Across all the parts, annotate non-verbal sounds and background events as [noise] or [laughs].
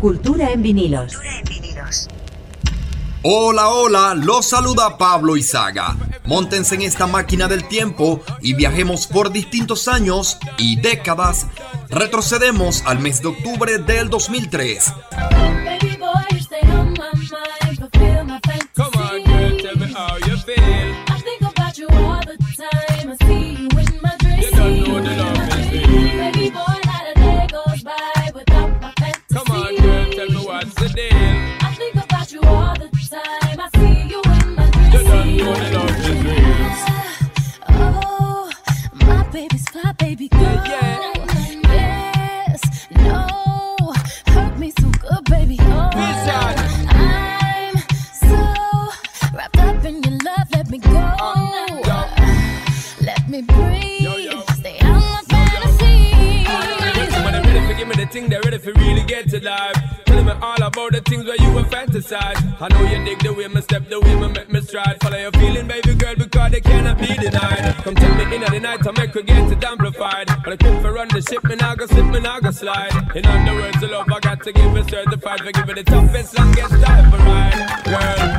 Cultura en vinilos. Hola, hola, los saluda Pablo Izaga. Móntense en esta máquina del tiempo y viajemos por distintos años y décadas. Retrocedemos al mes de octubre del 2003. I know you dig the way me step, the way me make me stride. Follow your feeling, baby girl, because they cannot be denied. Come tell me in the night, I make her get it amplified. But I quit for run the ship, me now go slip, me now go slide. In other words, the love I got to give it certified for giving the toughest, longest time for ride, girl.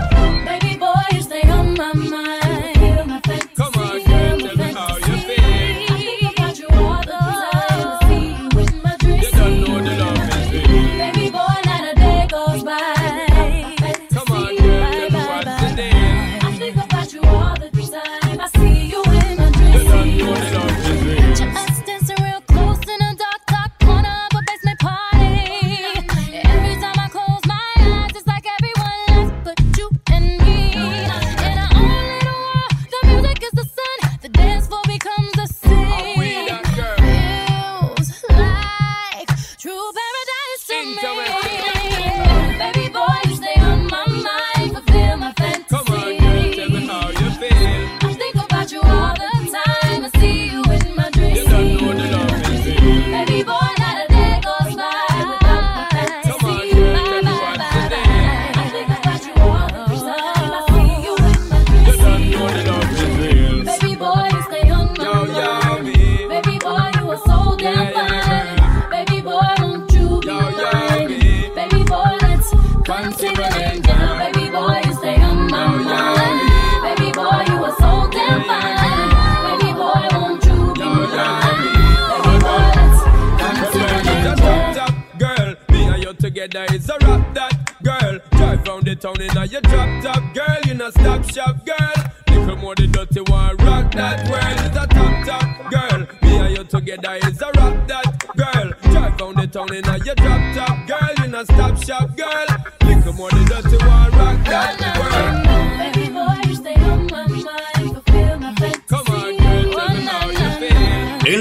Town in a your drop top, girl. You know stop shop, girl. Little more the dirty one, rock that world is a top top, girl. Me and you together is a rap that girl. Drive round the town in a your drop top, girl. You know stop shop, girl. Little more the dirty one, rock that world.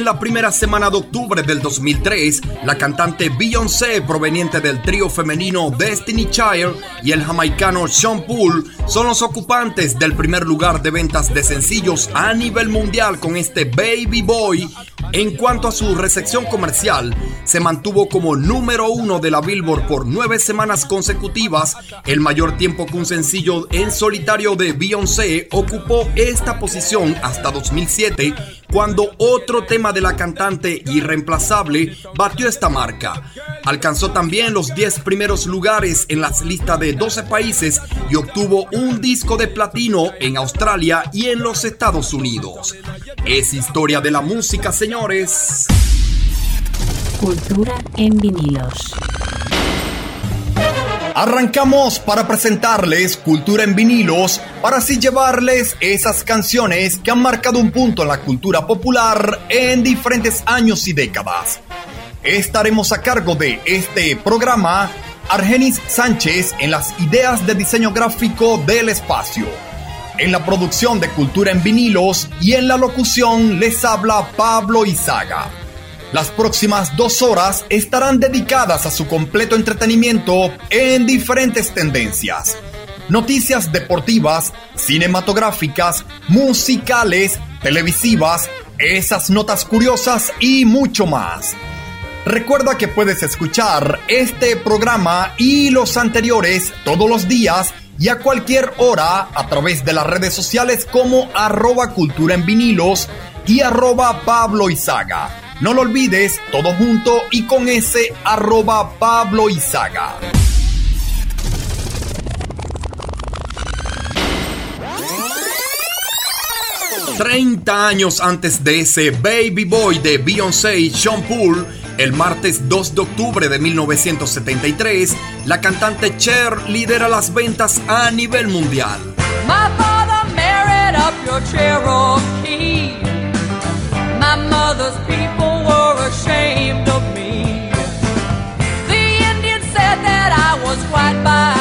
La primera semana de octubre del 2003, la cantante Beyoncé, proveniente del trío femenino Destiny Child, y el jamaicano Sean Poole son los ocupantes del primer lugar de ventas de sencillos a nivel mundial con este Baby Boy. En cuanto a su recepción comercial, se mantuvo como número uno de la Billboard por nueve semanas consecutivas, el mayor tiempo que un sencillo en solitario de Beyoncé ocupó esta posición hasta 2007, cuando otro tema de la cantante irreemplazable batió esta marca. Alcanzó también los 10 primeros lugares en las listas de 12 países y obtuvo un disco de platino en Australia y en los Estados Unidos. Es historia de la música, señores. Cultura en vinilos. Arrancamos para presentarles Cultura en vinilos, para así llevarles esas canciones que han marcado un punto en la cultura popular en diferentes años y décadas. Estaremos a cargo de este programa Argenis Sánchez en las ideas de diseño gráfico del espacio. En la producción de Cultura en vinilos y en la locución les habla Pablo Izaga. Las próximas dos horas estarán dedicadas a su completo entretenimiento en diferentes tendencias. Noticias deportivas, cinematográficas, musicales, televisivas, esas notas curiosas y mucho más. Recuerda que puedes escuchar este programa y los anteriores todos los días y a cualquier hora a través de las redes sociales como arroba cultura en vinilos y arroba Pablo. No lo olvides, todo junto y con ese arroba Pablo Izaga. ...30 años antes de ese Baby Boy de Beyoncé y Sean Paul... El martes 2 de octubre de 1973, la cantante Cher lidera las ventas a nivel mundial. Married up your Cherokee. My mother's ashamed of me. The Indians said that I was white by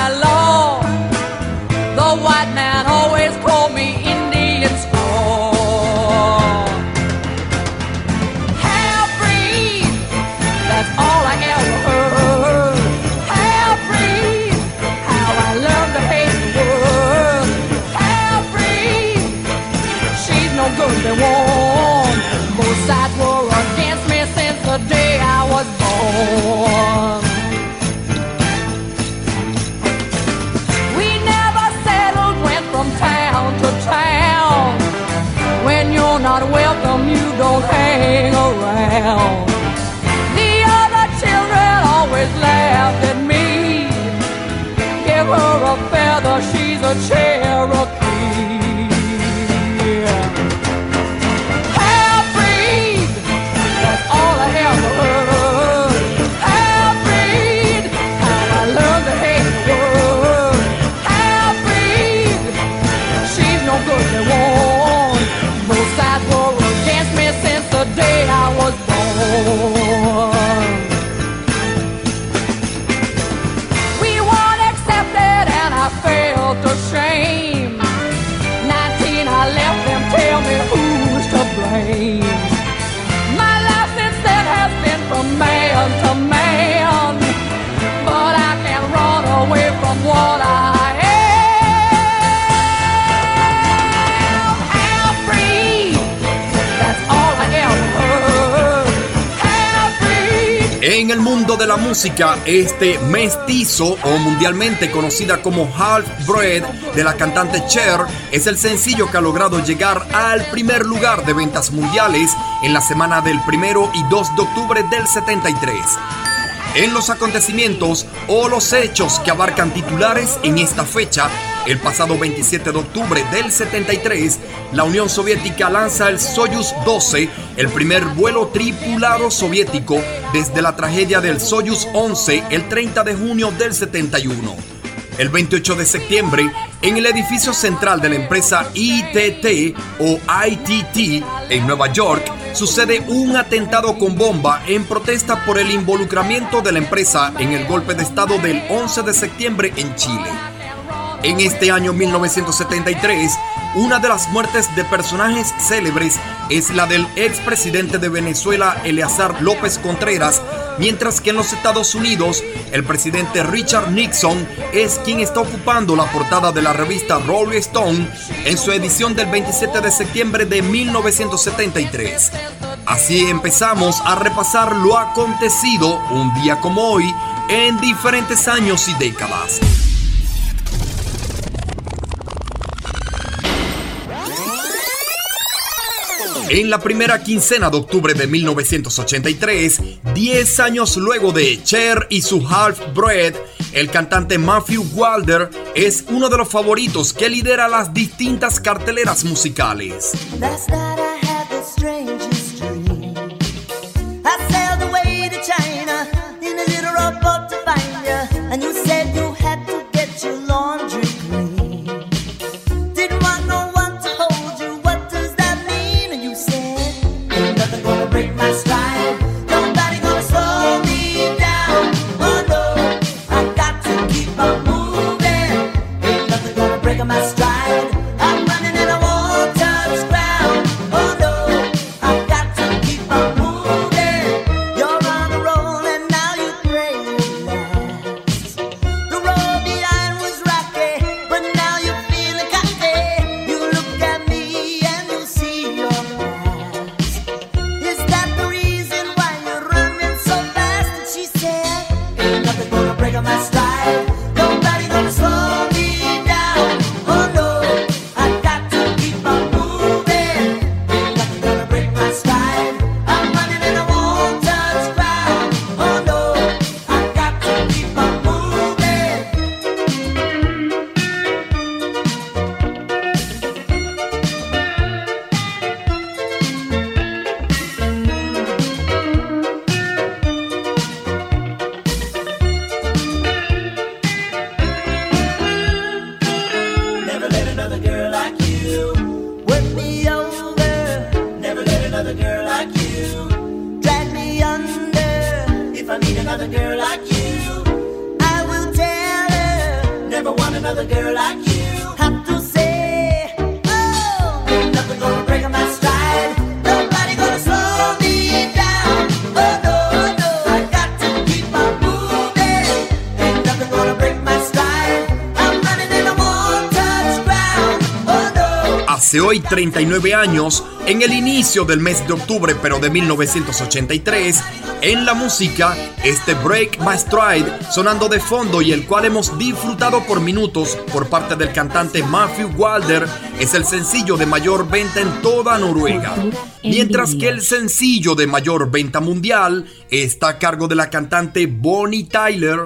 change. De la música, este mestizo o mundialmente conocida como Half Breed de la cantante Cher es el sencillo que ha logrado llegar al primer lugar de ventas mundiales en la semana del 1 y 2 de octubre del 73. En los acontecimientos o los hechos que abarcan titulares en esta fecha, el pasado 27 de octubre del 73, la Unión Soviética lanza el Soyuz 12, el primer vuelo tripulado soviético desde la tragedia del Soyuz 11 el 30 de junio del 71. El 28 de septiembre, en el edificio central de la empresa ITT o ITT en Nueva York, sucede un atentado con bomba en protesta por el involucramiento de la empresa en el golpe de Estado del 11 de septiembre en Chile. En este año 1973, una de las muertes de personajes célebres es la del expresidente de Venezuela, Eleazar López Contreras, mientras que en los Estados Unidos, el presidente Richard Nixon es quien está ocupando la portada de la revista Rolling Stone en su edición del 27 de septiembre de 1973. Así empezamos a repasar lo acontecido un día como hoy en diferentes años y décadas. En la primera quincena de octubre de 1983, 10 años luego de Cher y su Half Breed, el cantante Matthew Wilder es uno de los favoritos que lidera las distintas carteleras musicales. Hace hoy 39 años, en el inicio del mes de octubre pero de 1983, en la música, este Break My Stride sonando de fondo y el cual hemos disfrutado por minutos por parte del cantante Matthew Wilder es el sencillo de mayor venta en toda Noruega. Mientras que el sencillo de mayor venta mundial está a cargo de la cantante Bonnie Tyler.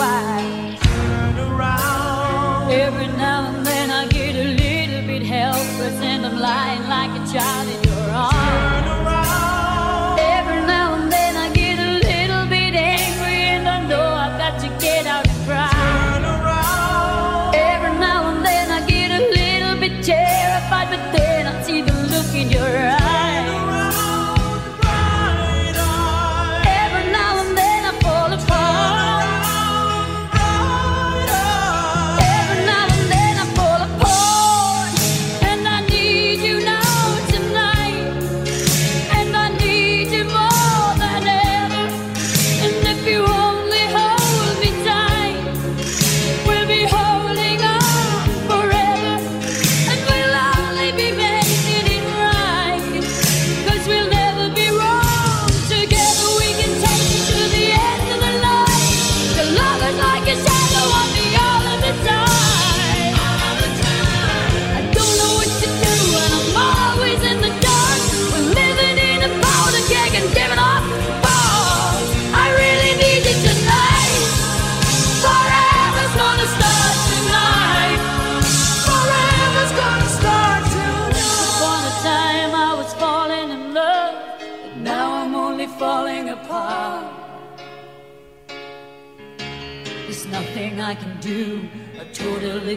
Of something wild. Every now and then I get a little bit helpless and I'm lying like a child in your arms.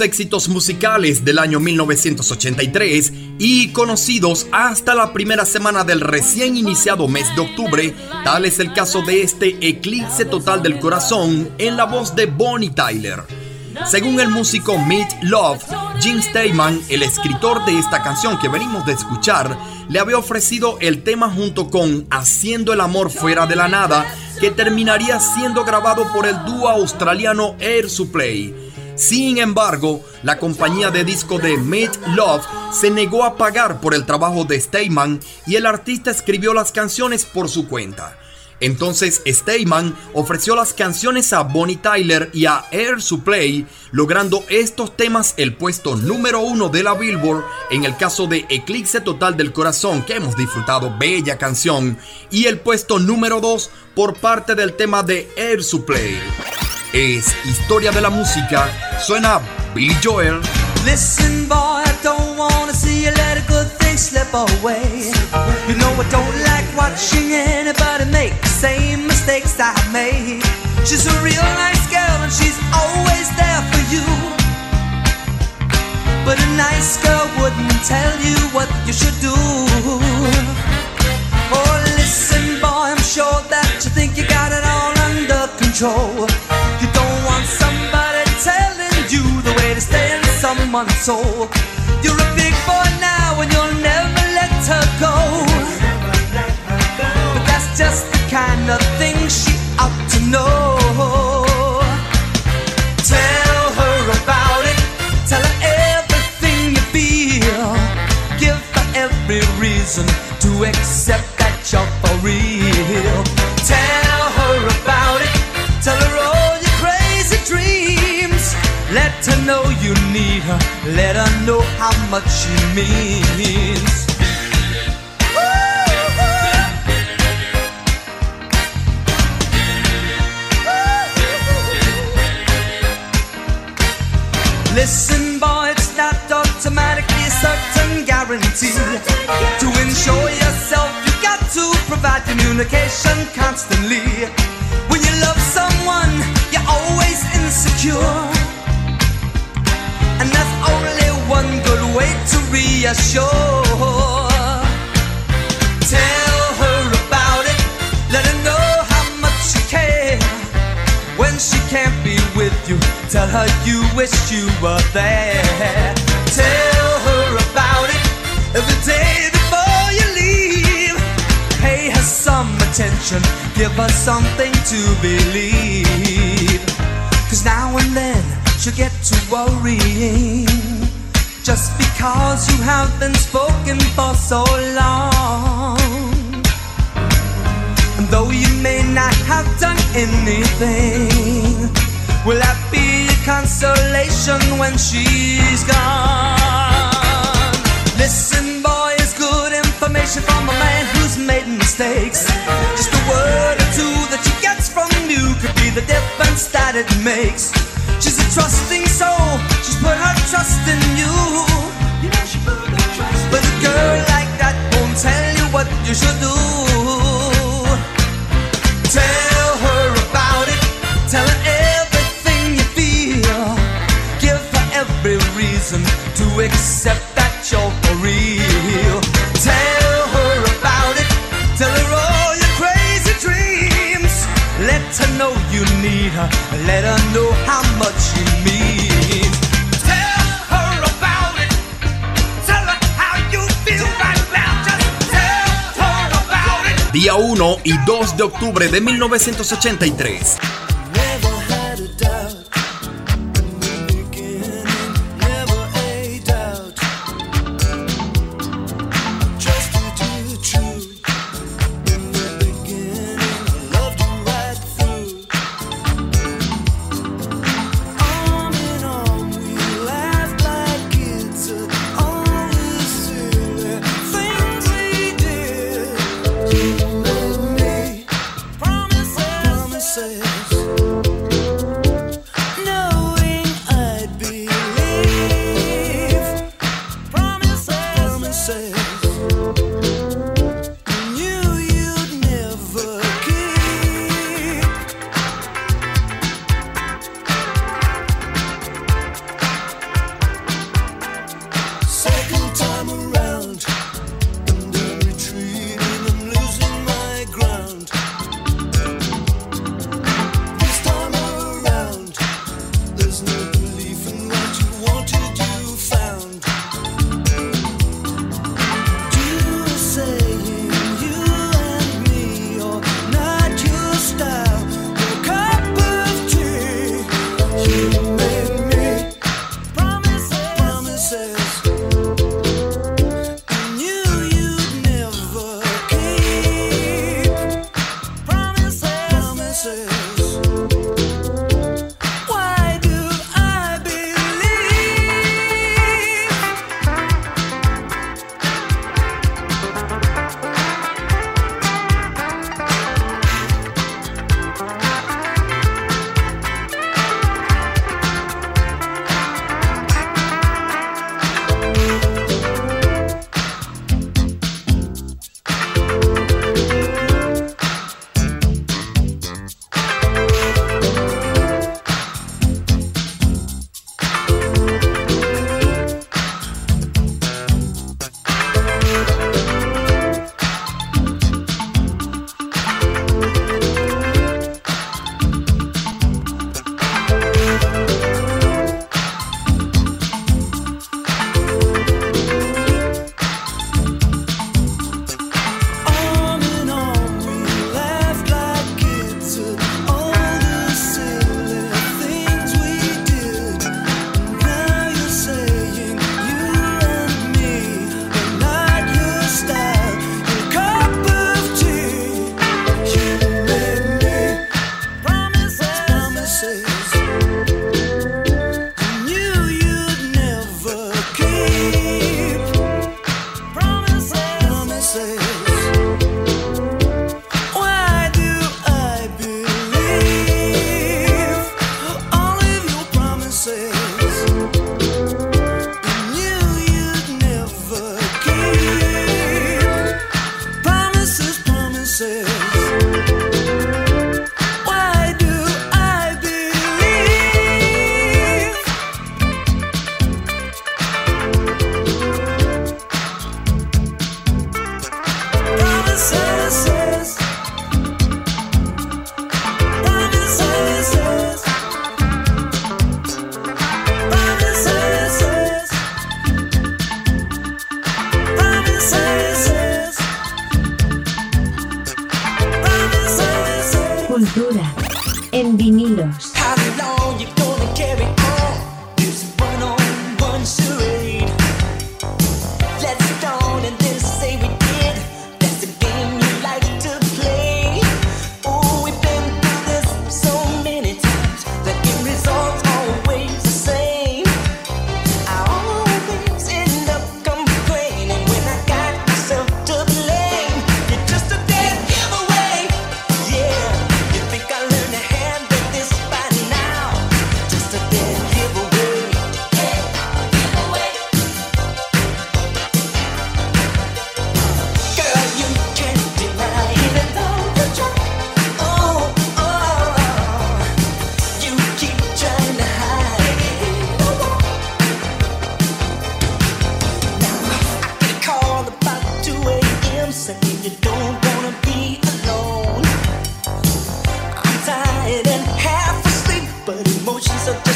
Éxitos musicales del año 1983 y conocidos hasta la primera semana del recién iniciado mes de octubre, tal es el caso de este eclipse total del corazón en la voz de Bonnie Tyler. Según el músico Meat Love, Jim Steinman, el escritor de esta canción que venimos de escuchar, le había ofrecido el tema junto con Haciendo el amor fuera de la nada, que terminaría siendo grabado por el dúo australiano Air Supply. Sin embargo, la compañía de disco de Meat Love se negó a pagar por el trabajo de Steinman y el artista escribió las canciones por su cuenta. Entonces Steinman ofreció las canciones a Bonnie Tyler y a Air Supply, logrando estos temas el puesto número uno de la Billboard en el caso de Eclipse Total del Corazón, que hemos disfrutado, bella canción, y el puesto número dos por parte del tema de Air Supply. Es historia de la música, suena Billy Joel. Listen, boy, I don't wanna see you let a good thing slip away. You know I don't like watching anybody make the same mistakes I made. She's a real nice girl and she's always there for you. But a nice girl wouldn't tell you what you should do. Oh, listen, boy, I'm sure that you think you got it all under control. Someone's soul. You're a big boy now and you'll never let her go. But that's just the kind of thing she ought to know. Tell her about it. Tell her everything you feel. Give her every reason to accept that you're for real. You need her. Let her know how much she means. Listen, boy, it's not automatically a certain guarantee. To ensure yourself, you've got to provide communication constantly. When you love someone, you're always insecure. And that's only one good way to reassure. Tell her about it, let her know how much you care. When she can't be with you, tell her you wish you were there. Tell her about it every day before you leave. Pay her some attention, give her something to believe. Cause now and then she'll get to worrying. Just because you have been spoken for so long. And though you may not have done anything, will that be a consolation when she's gone? Listen, boy, it's good information from a man who's made mistakes. Just a word or two that she gets from you could be the difference that it makes. She's a trusting soul, she's put her trust in you. But a girl like that won't tell you what you should do. Tell her about it. Tell her everything you feel. Give her every reason to accept that you're Let her know how much you it. Día 1 y 2 de octubre de 1983.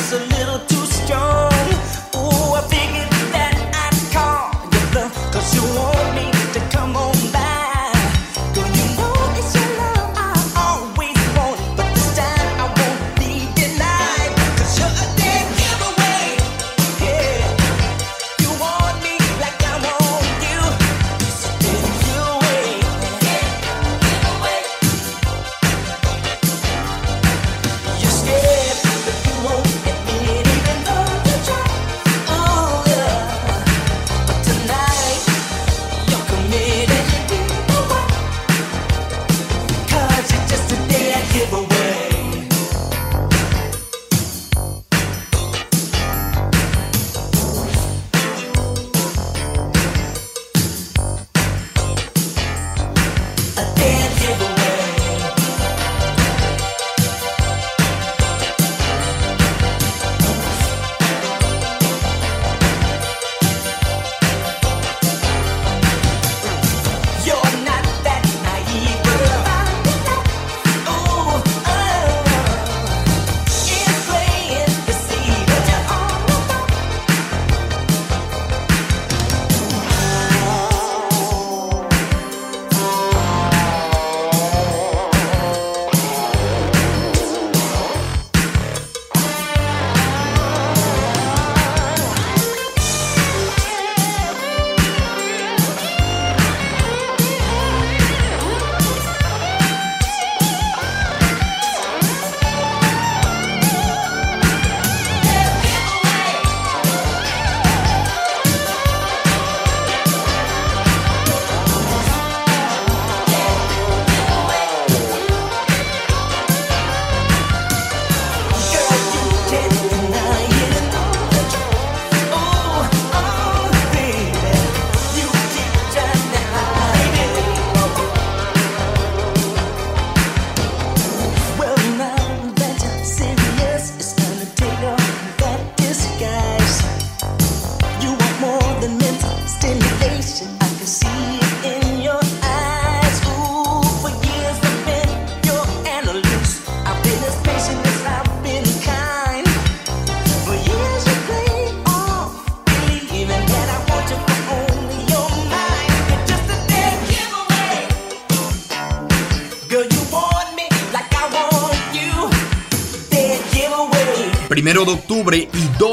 just a little too strong.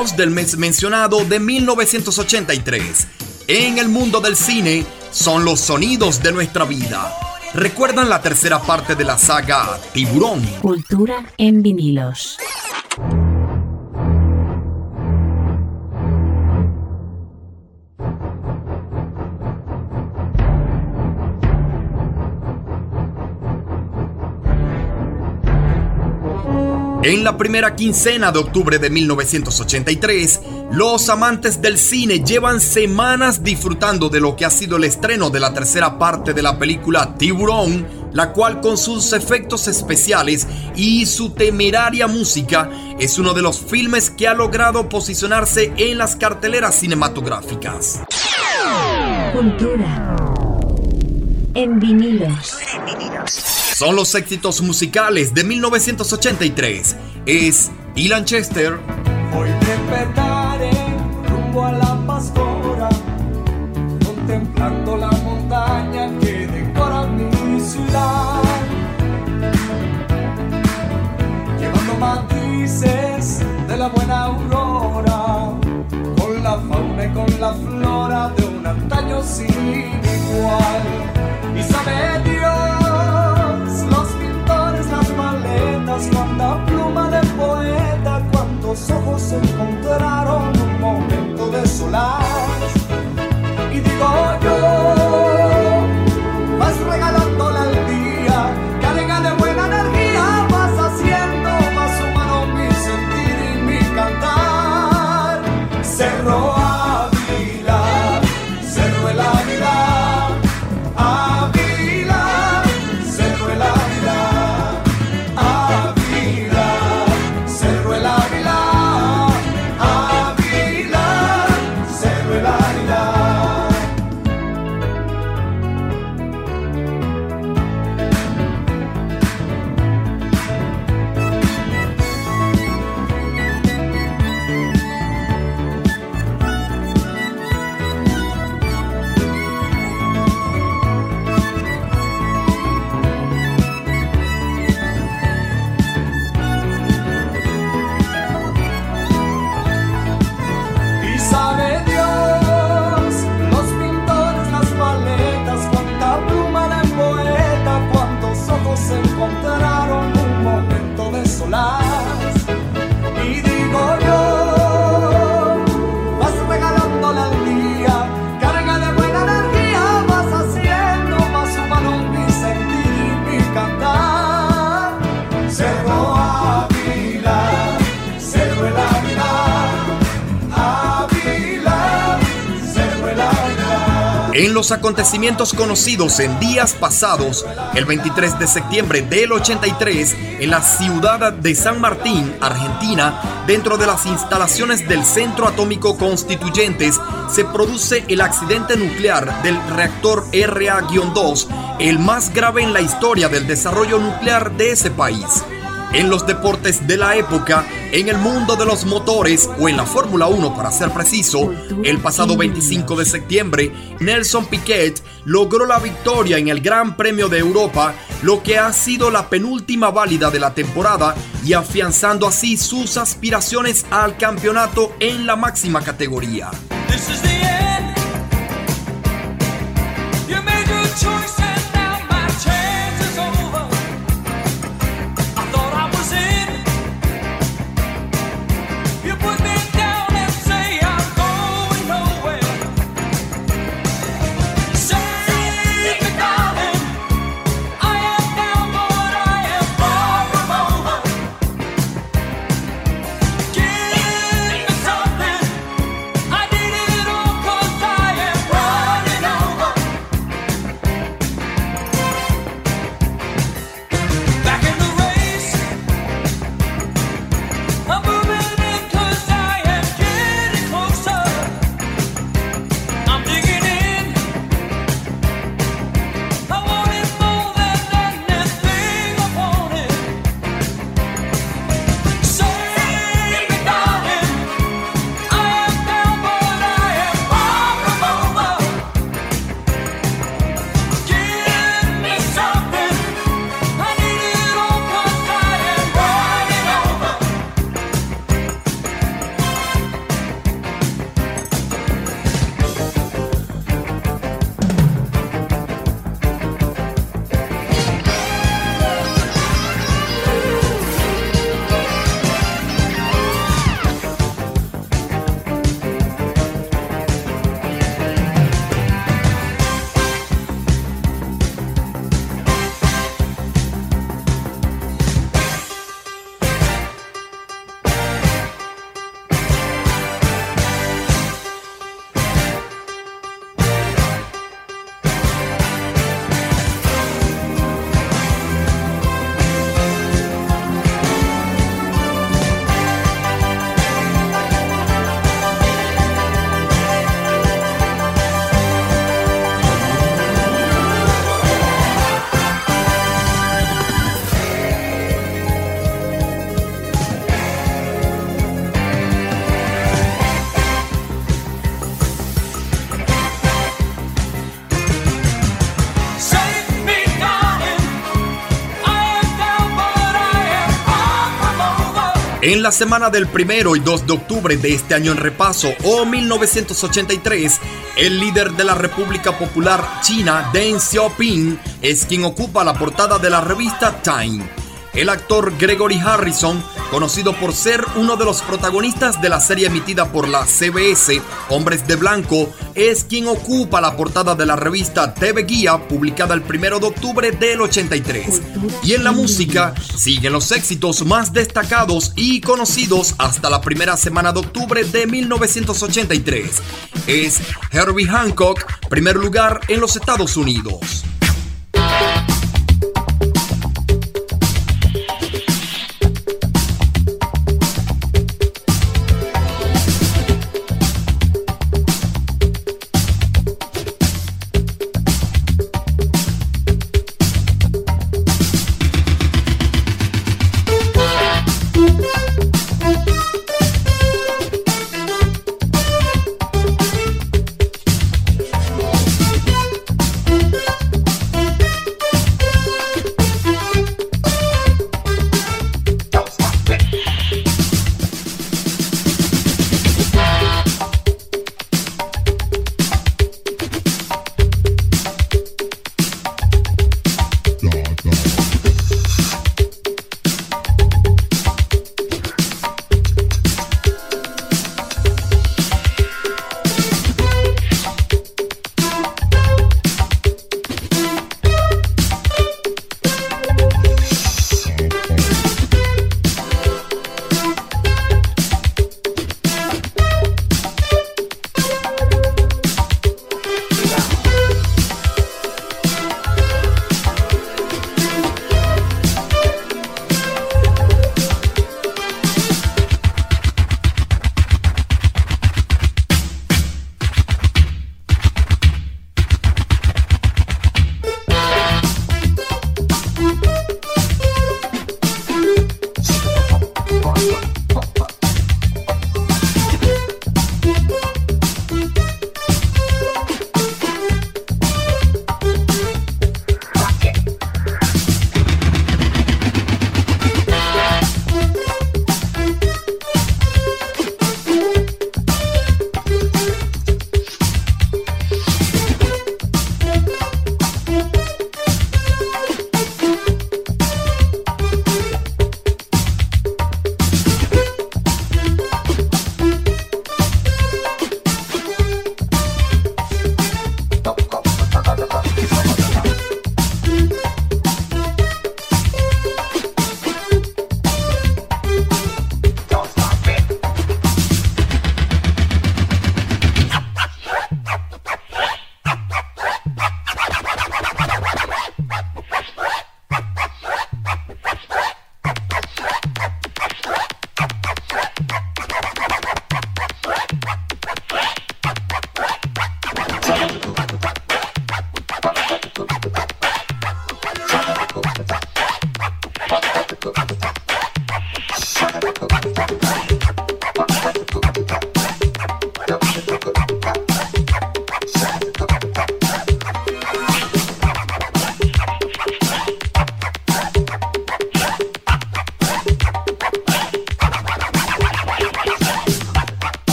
del mes mencionado de 1983. En el mundo del cine son los sonidos de nuestra vida. ¿Recuerdan la tercera parte de la saga Tiburón? Cultura en vinilos. En la primera quincena de octubre de 1983, los amantes del cine llevan semanas disfrutando de lo que ha sido el estreno de la tercera parte de la película Tiburón, la cual con sus efectos especiales y su temeraria música es uno de los filmes que ha logrado posicionarse en las carteleras cinematográficas. Cultura en vinilos son los éxitos musicales de 1983. Es Ilan Chester. Hoy despertaré rumbo a la pastora, contemplando la montaña que decora mi ciudad. Llevando matices de la buena aurora, con la fauna y con la flora de un antaño sin igual. Y sabe ojos encontraron un momento de desolado. En los acontecimientos conocidos en días pasados, el 23 de septiembre del 83, en la ciudad de San Martín, Argentina, dentro de las instalaciones del Centro Atómico Constituyentes, se produce el accidente nuclear del reactor RA-2, el más grave en la historia del desarrollo nuclear de ese país. En los deportes de la época, en el mundo de los motores o en la Fórmula 1 para ser preciso, el pasado 25 de septiembre, Nelson Piquet logró la victoria en el Gran Premio de Europa, lo que ha sido la penúltima válida de la temporada y afianzando así sus aspiraciones al campeonato en la máxima categoría. This En la semana del 1 y 2 de octubre de este año en repaso, o 1983, el líder de la República Popular China, Deng Xiaoping, es quien ocupa la portada de la revista Time. El actor Gregory Harrison, conocido por ser uno de los protagonistas de la serie emitida por la CBS, Hombres de Blanco, es quien ocupa la portada de la revista TV Guía, publicada el 1 de octubre del 83. Y en la música, siguen los éxitos más destacados y conocidos hasta la primera semana de octubre de 1983. Es Herbie Hancock, primer lugar en los Estados Unidos.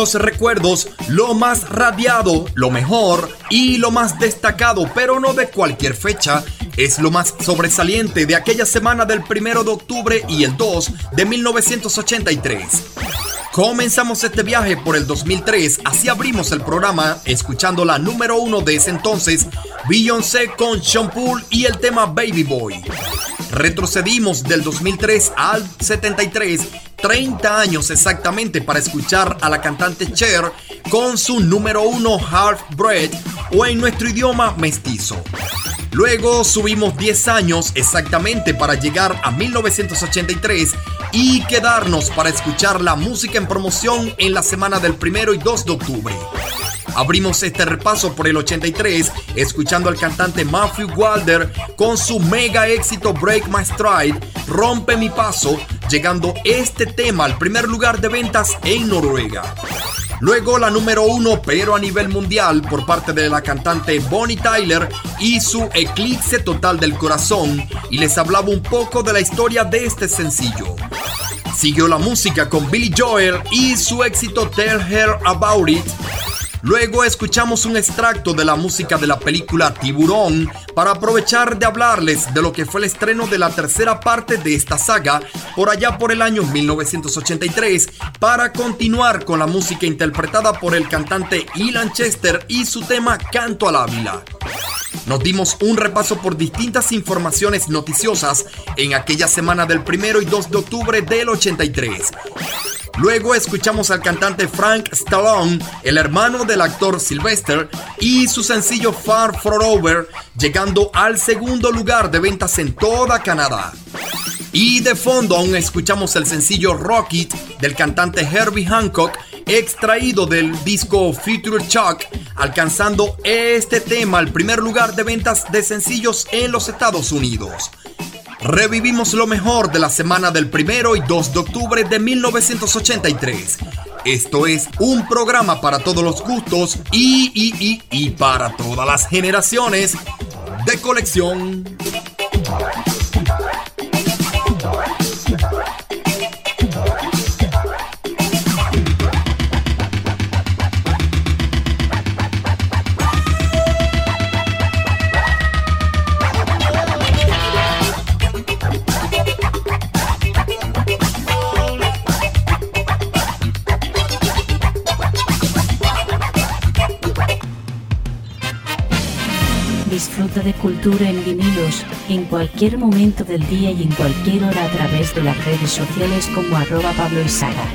Los recuerdos, lo más radiado, lo mejor y lo más destacado, pero no de cualquier fecha. Es lo más sobresaliente de aquella semana del 1 de octubre y el 2 de 1983. Comenzamos este viaje por el 2003, así abrimos el programa escuchando la número uno de ese entonces, Beyoncé con Sean Paul y el tema Baby Boy. Retrocedimos del 2003 al 73, 30 años exactamente para escuchar a la cantante Cher con su número uno Half Bread o en nuestro idioma mestizo. Luego subimos 10 años exactamente para llegar a 1983 y quedarnos para escuchar la música en promoción en la semana del 1 y 2 de octubre. Abrimos este repaso por el 83 escuchando al cantante Matthew Wilder con su mega éxito Break My Stride, Rompe mi paso, llegando este tema al primer lugar de ventas en Noruega. Luego la número uno, pero a nivel mundial, por parte de la cantante Bonnie Tyler y su Eclipse Total del Corazón, y les hablaba un poco de la historia de este sencillo. Siguió la música con Billy Joel y su éxito Tell Her About It. Luego escuchamos un extracto de la música de la película Tiburón para aprovechar de hablarles de lo que fue el estreno de la tercera parte de esta saga por allá por el año 1983 para continuar con la música interpretada por el cantante Ilan Chester y su tema Canto al Ávila. Nos dimos un repaso por distintas informaciones noticiosas en aquella semana del 1 y 2 de octubre del 83. Luego escuchamos al cantante Frank Stallone, el hermano del actor Sylvester, y su sencillo Far For Over, llegando al segundo lugar de ventas en toda Canadá. Y de fondo aún escuchamos el sencillo Rocket del cantante Herbie Hancock, extraído del disco Future Shock, alcanzando este tema al primer lugar de ventas de sencillos en los Estados Unidos. Revivimos lo mejor de la semana del 1 y 2 de octubre de 1983. Esto es un programa para todos los gustos y, y, y, y para todas las generaciones de colección. Disfruta de cultura en vinilos en cualquier momento del día y en cualquier hora a través de las redes sociales como arroba Pablo Izaga.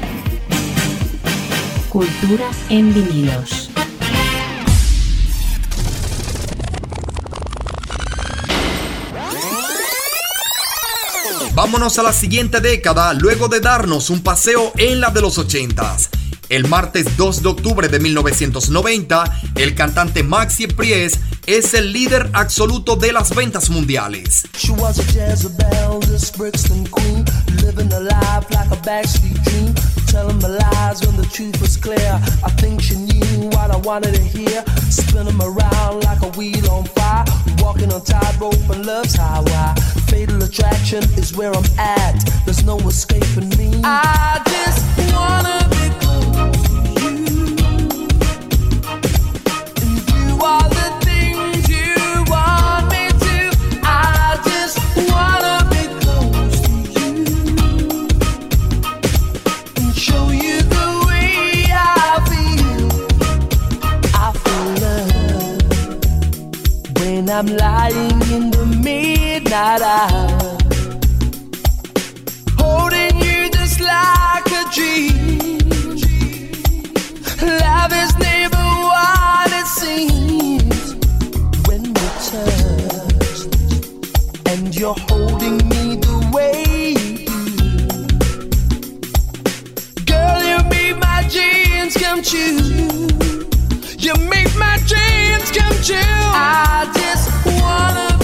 Cultura en vinilos. Vámonos a la siguiente década luego de darnos un paseo en la de los 80s. El martes 2 de octubre de 1990, el cantante Maxi Pries es el líder absoluto de las ventas mundiales. She was a Jezebel, this Brixton queen, living a life like a backstreet dream, telling my lies when the truth was clear. I think she knew what I wanted to hear, spin 'em around like a wheel on fire, walking on tightrope and love's highway. Fatal attraction is where I'm at. There's no escaping me. I just wanna be close to you. And do all I'm lying in the midnight hour. Holding you just like a dream. Love is never what it seems when we touch, and you're holding me the way you. Girl, you make my dreams come true. You make dreams come true. I just wanna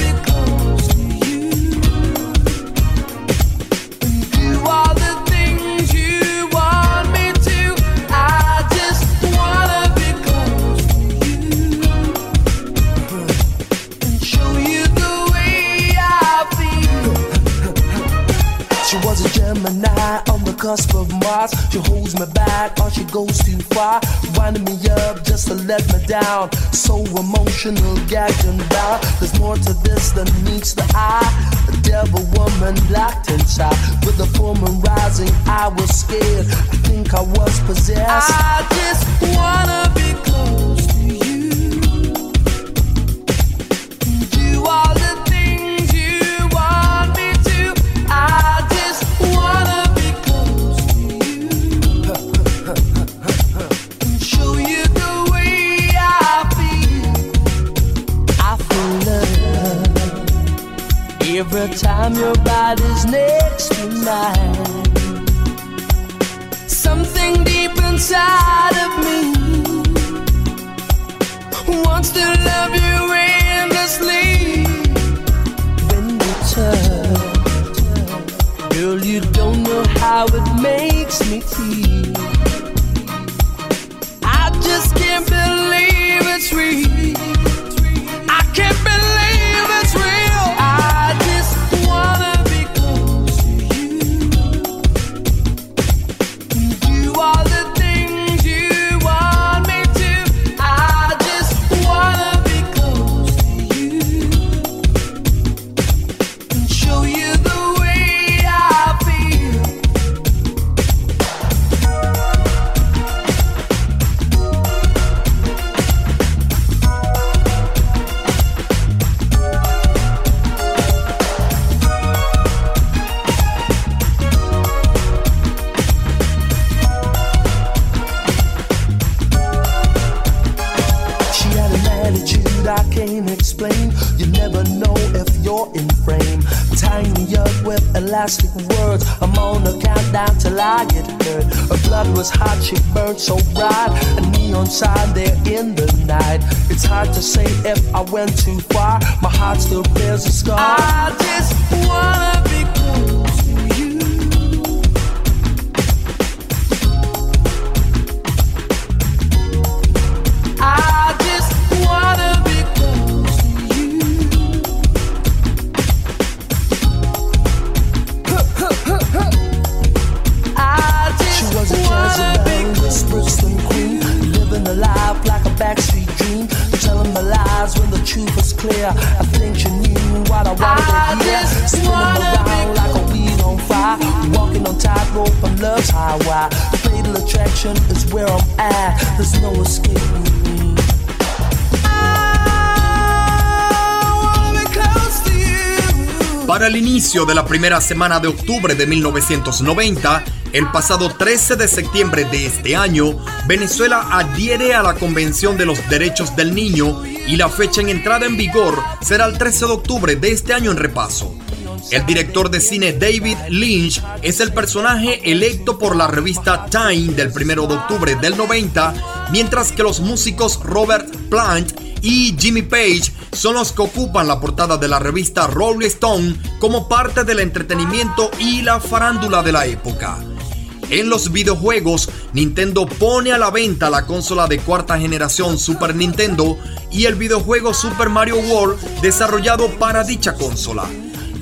cusp of Mars. She holds me back, or she goes too far, winding me up just to let me down. So emotional, gagged and bound. There's more to this than meets the eye. A devil woman locked inside. With the full moon rising, I was scared. I think I was possessed. I just wanna every time your body's next to mine. Something deep inside of me wants to love you endlessly. When you touch, girl, you don't know how it makes me feel. I just can't believe it's real. Was hot, she burned so bright. A neon sign there in the night. It's hard to say if I went too far. My heart still bears a scar. I just wanna Para el inicio de la primera semana de octubre de 1990, el pasado 13 de septiembre de este año, Venezuela adhiere a la Convención de los Derechos del Niño y la fecha en entrada en vigor será el 13 de octubre de este año en repaso. El director de cine David Lynch es el personaje electo por la revista Time del 1 de octubre del 90, mientras que los músicos Robert Plant y Jimmy Page son los que ocupan la portada de la revista Rolling Stone como parte del entretenimiento y la farándula de la época. En los videojuegos, Nintendo pone a la venta la consola de cuarta generación Super Nintendo y el videojuego Super Mario World desarrollado para dicha consola.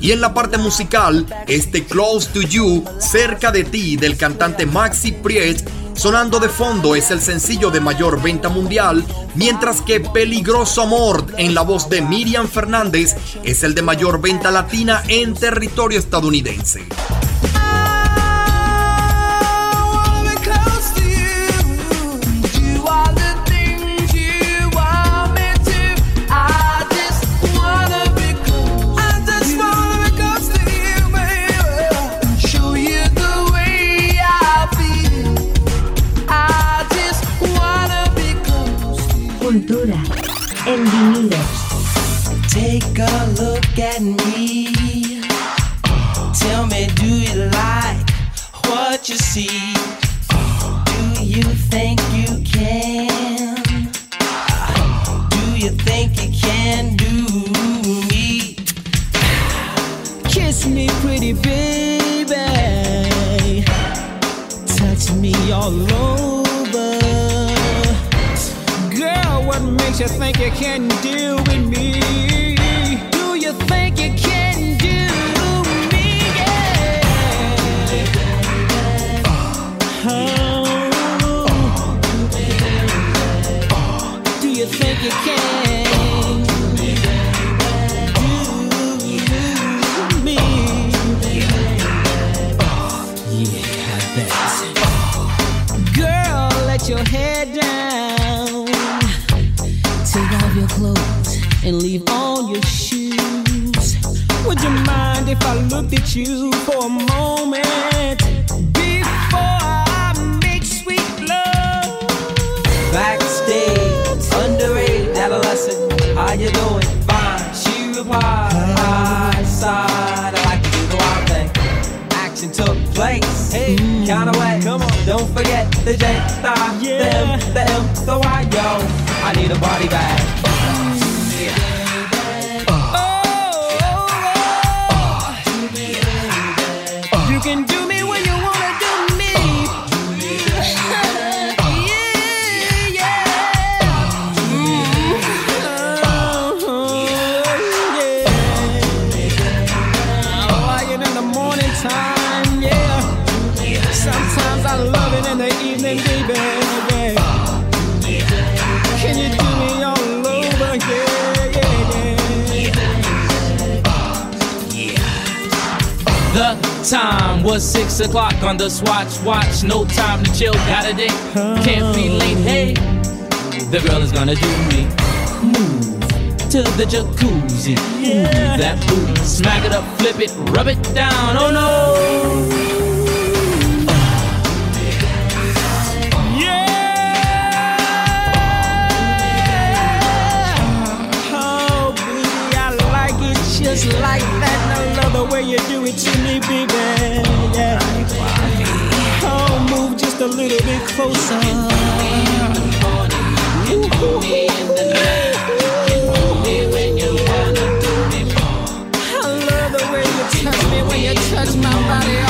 Y en la parte musical, este Close to You, cerca de ti, del cantante Maxi Priest, sonando de fondo es el sencillo de mayor venta mundial, mientras que Peligroso Amor en la voz de Miriam Fernández es el de mayor venta latina en territorio estadounidense. Look at me. Tell me, do you like what you see? Do you think you can? Do you think you can do me? Kiss me, pretty baby. Touch me all over. Girl, what makes you think you can deal you for a moment before I make sweet love? Backstage, underage, adolescent, how you doing? Fine. She replied, high side, I like to do the wild thing. Action took place, hey, mm-hmm. count away, come on. Don't forget the J, the I, the M, the M, the Y, yo. I need a body bag. Was six o'clock on the swatch watch. No time to chill, got a date. Can't be late. Hey, the girl is gonna do me. Move to the jacuzzi. Move that booty. Smack it up, flip it, rub it down. Oh no. Yeah! Oh, baby, I like it just like that. The way you do it to me, baby. Yeah. Oh, move just a little bit closer. I love the way you touch me when you touch my body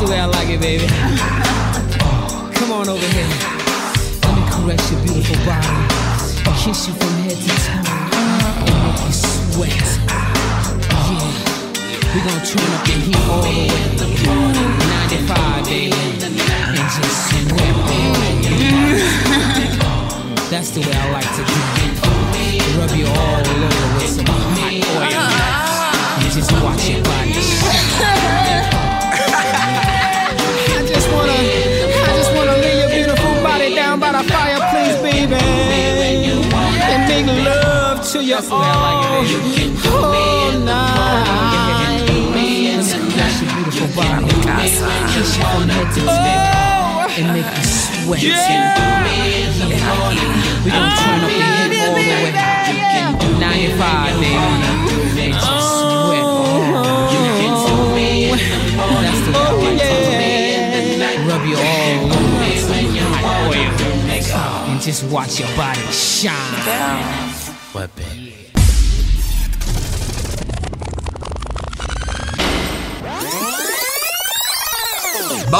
the way I like it, baby. Come on over here. Let me caress your beautiful body. Kiss you from head to toe. And make you sweat. Yeah. We're gonna turn up the heat all the way. 95, baby. And just sweat, baby. That's the way I like to do it. Rub you all over with some hot oil. And just watch your body to you. All, all night. That's your oh, oh, oh, beautiful body. Kiss you from head to toe and make you sweat. Yeah. We gonna ah, turn up the heat all the way. 95, baby. And just sweat. That's the way I like to rub you all over. with some hot oil. and just watch your body shine.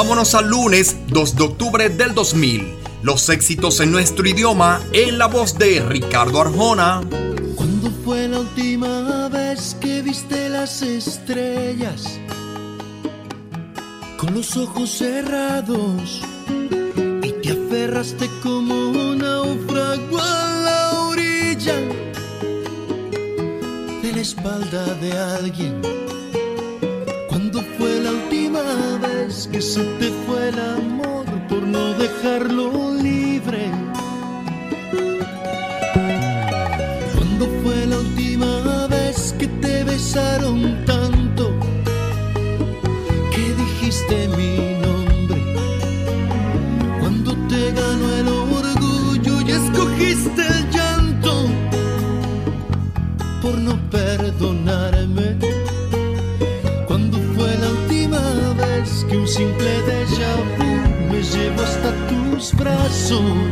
Vámonos al lunes 2 de octubre del 2000. Los éxitos en nuestro idioma en la voz de Ricardo Arjona. ¿Cuándo fue la última vez que viste las estrellas? Con los ojos cerrados y te aferraste como un náufrago a la orilla de la espalda de alguien. Se te fue el amor por no dejarlo azul.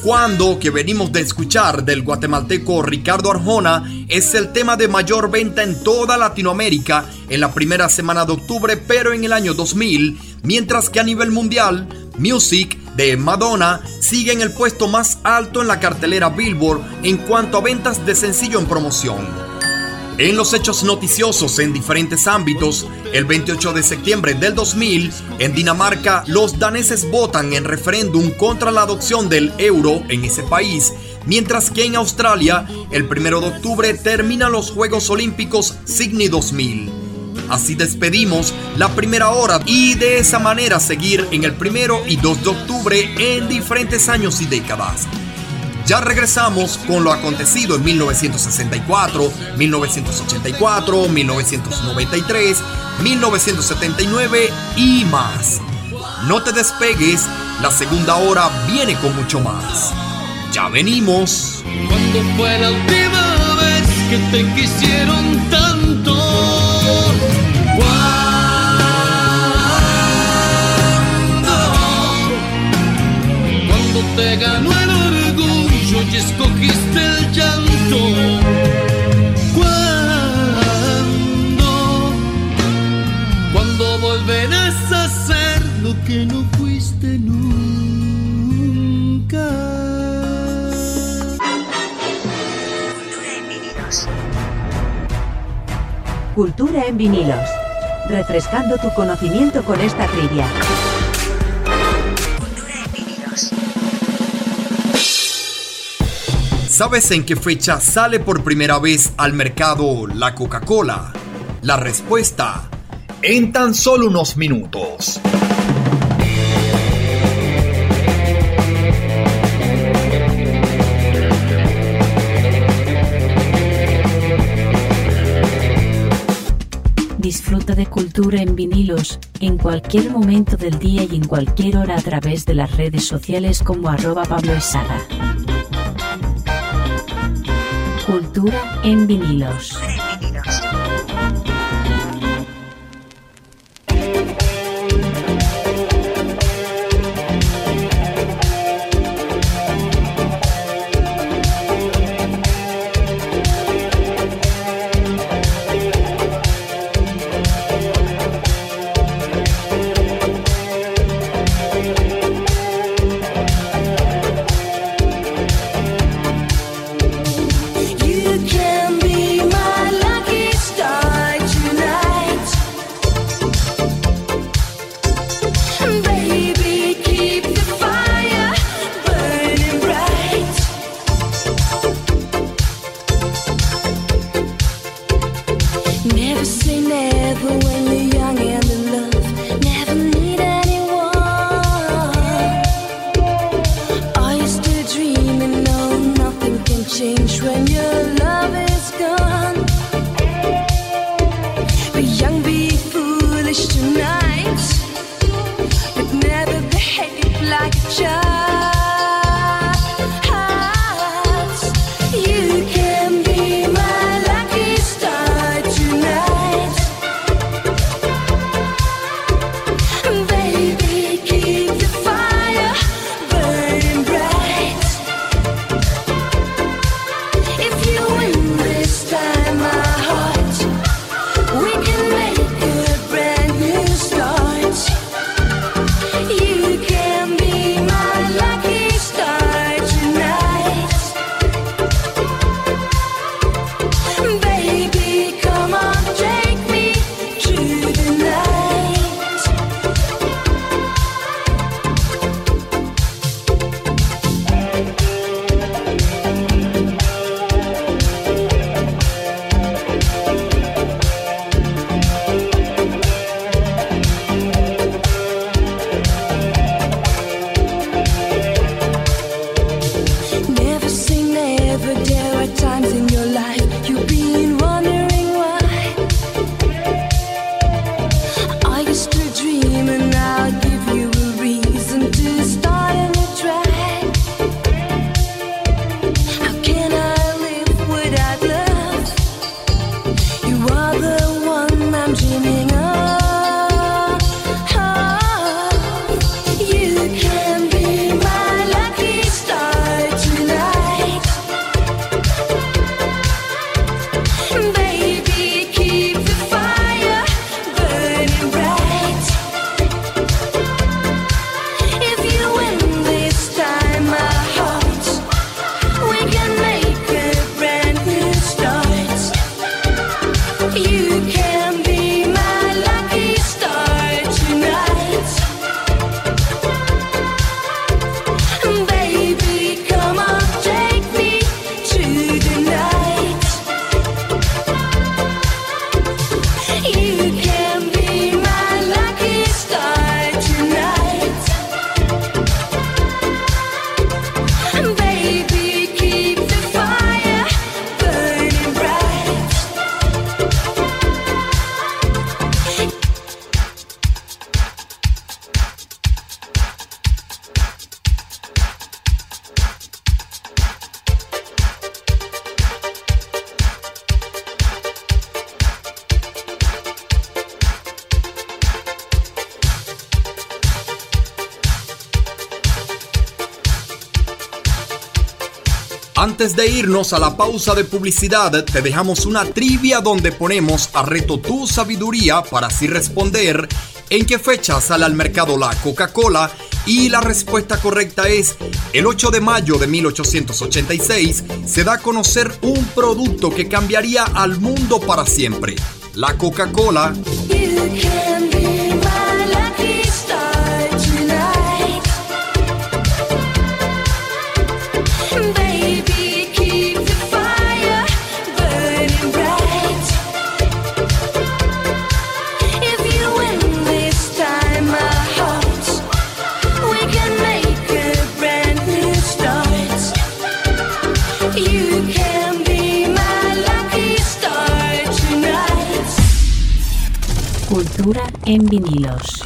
Cuando que venimos de escuchar del guatemalteco Ricardo Arjona es el tema de mayor venta en toda Latinoamérica en la primera semana de octubre, pero en el año 2000, mientras que a nivel mundial, Music de Madonna sigue en el puesto más alto en la cartelera Billboard en cuanto a ventas de sencillo en promoción. En los hechos noticiosos en diferentes ámbitos, el 28 de septiembre del 2000, en Dinamarca, los daneses votan en referéndum contra la adopción del euro en ese país, mientras que en Australia, el 1 de octubre terminan los Juegos Olímpicos Sydney 2000. Así despedimos la primera hora y de esa manera seguir en el 1 y 2 de octubre en diferentes años y décadas. Ya regresamos con lo acontecido en 1964, 1984, 1993, 1979 y más. No te despegues, la segunda hora viene con mucho más. Ya venimos. ¿Cuándo fue la última vez que te quisieron? Cultura en vinilos. Refrescando tu conocimiento con esta trivia. ¿Sabes en qué fecha sale por primera vez al mercado la Coca-Cola? La respuesta en tan solo unos minutos. Disfruta de cultura en vinilos en cualquier momento del día y en cualquier hora a través de las redes sociales como arroba Pablo Izaga. Cultura en vinilos. Antes de irnos a la pausa de publicidad, te dejamos una trivia donde ponemos a reto tu sabiduría para así responder en qué fecha sale al mercado la Coca-Cola y la respuesta correcta es el 8 de mayo de 1886 se da a conocer un producto que cambiaría al mundo para siempre. La Coca-Cola en vinilos.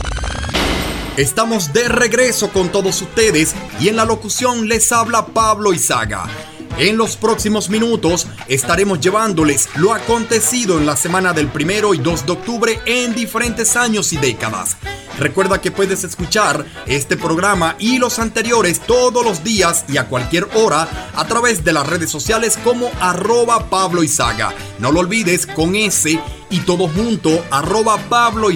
Estamos de regreso con todos ustedes y en la locución les habla Pablo Izaga. En los próximos minutos estaremos llevándoles lo acontecido en la semana del primero y 2 de octubre en diferentes años y décadas. Recuerda que puedes escuchar este programa y los anteriores todos los días y a cualquier hora a través de las redes sociales como arroba Pablo. No lo olvides con S y todo junto arroba Pablo.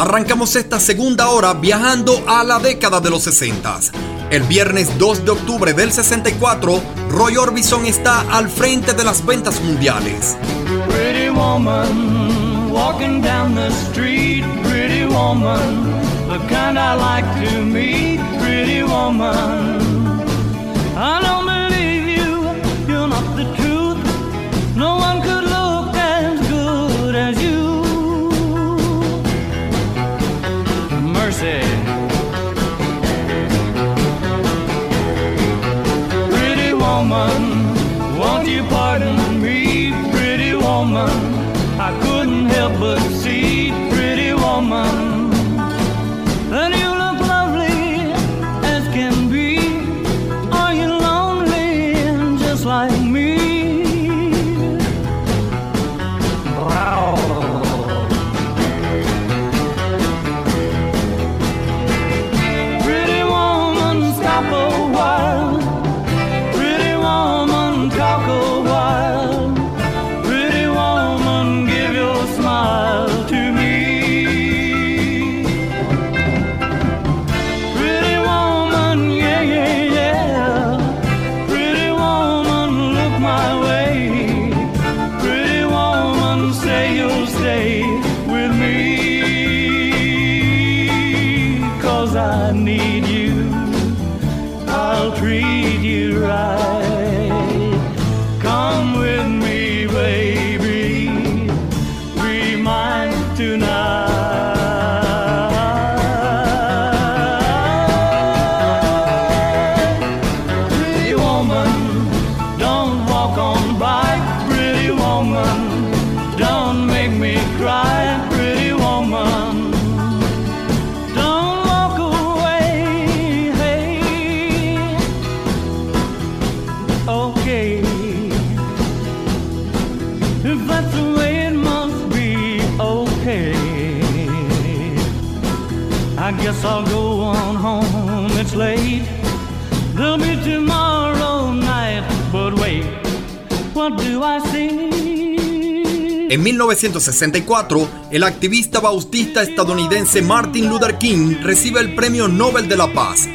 Arrancamos esta segunda hora viajando a la década de los 60. El viernes 2 de octubre del 64, Roy Orbison está al frente de las ventas mundiales. Woman, won't you pardon me, pretty woman? En 1964, el activista bautista estadounidense Martin Luther King recibe el Premio Nobel de la Paz.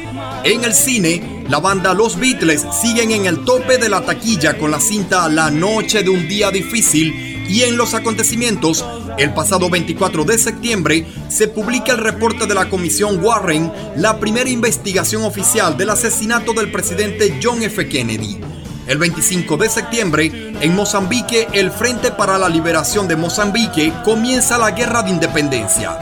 En el cine, la banda Los Beatles siguen en el tope de la taquilla con la cinta La Noche de un Día Difícil y en los acontecimientos, el pasado 24 de septiembre se publica el reporte de la Comisión Warren, la primera investigación oficial del asesinato del presidente John F. Kennedy. El 25 de septiembre, en Mozambique, el Frente para la Liberación de Mozambique comienza la Guerra de Independencia.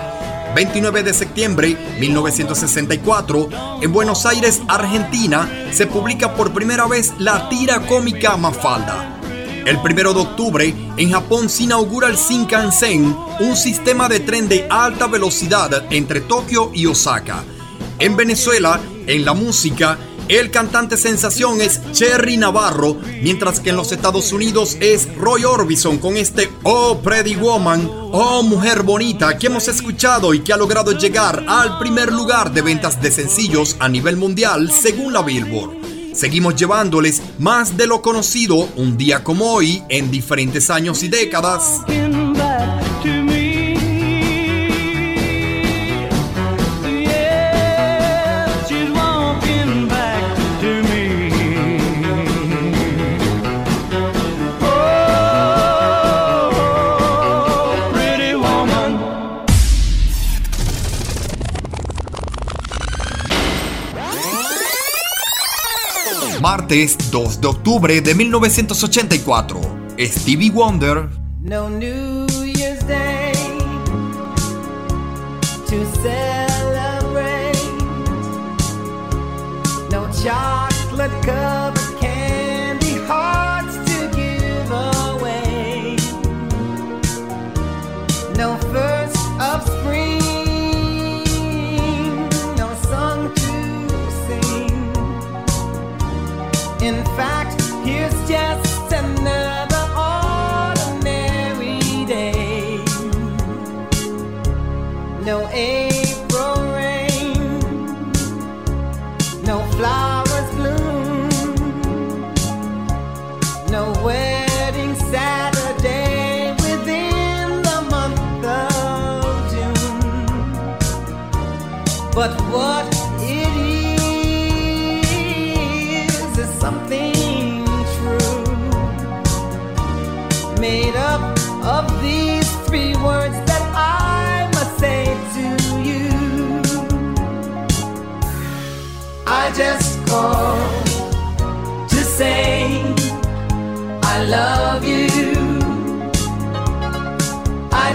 29 de septiembre 1964, en Buenos Aires, Argentina, se publica por primera vez la tira cómica Mafalda. El 1 de octubre, en Japón se inaugura el Shinkansen, un sistema de tren de alta velocidad entre Tokio y Osaka. En Venezuela, en la música, el cantante sensación es Cherry Navarro, mientras que en los Estados Unidos es Roy Orbison con este Oh Pretty Woman, Oh Mujer Bonita que hemos escuchado y que ha logrado llegar al primer lugar de ventas de sencillos a nivel mundial según la Billboard. Seguimos llevándoles más de lo conocido un día como hoy en diferentes años y décadas. Martes 2 de octubre de 1984. Stevie Wonder No New Year's Day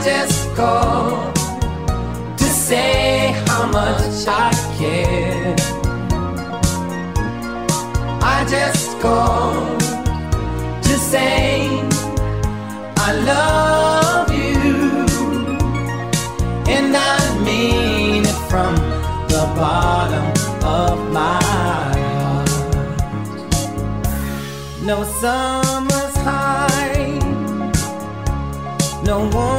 just called to say how much I care. I just called to say I love you, and I mean it from the bottom of my heart. No summer's high, no warm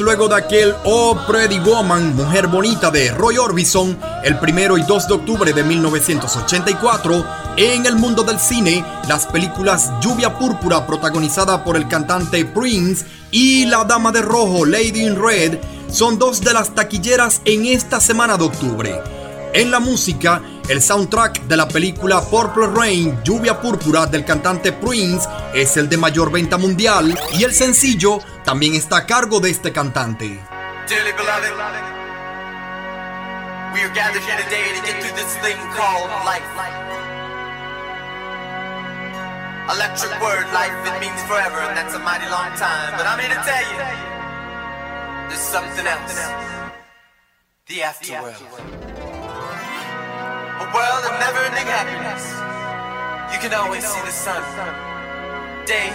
luego de aquel Oh Pretty Woman, Mujer Bonita de Roy Orbison, el primero y 2 de octubre de 1984, en el mundo del cine, las películas Lluvia Púrpura, protagonizada por el cantante Prince, y La Dama de Rojo, Lady in Red, son dos de las taquilleras en esta semana de octubre. En la música, el soundtrack de la película Purple Rain, Lluvia Púrpura del cantante Prince, es el de mayor venta mundial y el sencillo también está a cargo de este cantante. Electric word, life, it means forever, and that's a mighty long time. But I'm here to tell you, there's something else. The afterworld. World of never-ending happiness. You can always see the sun, day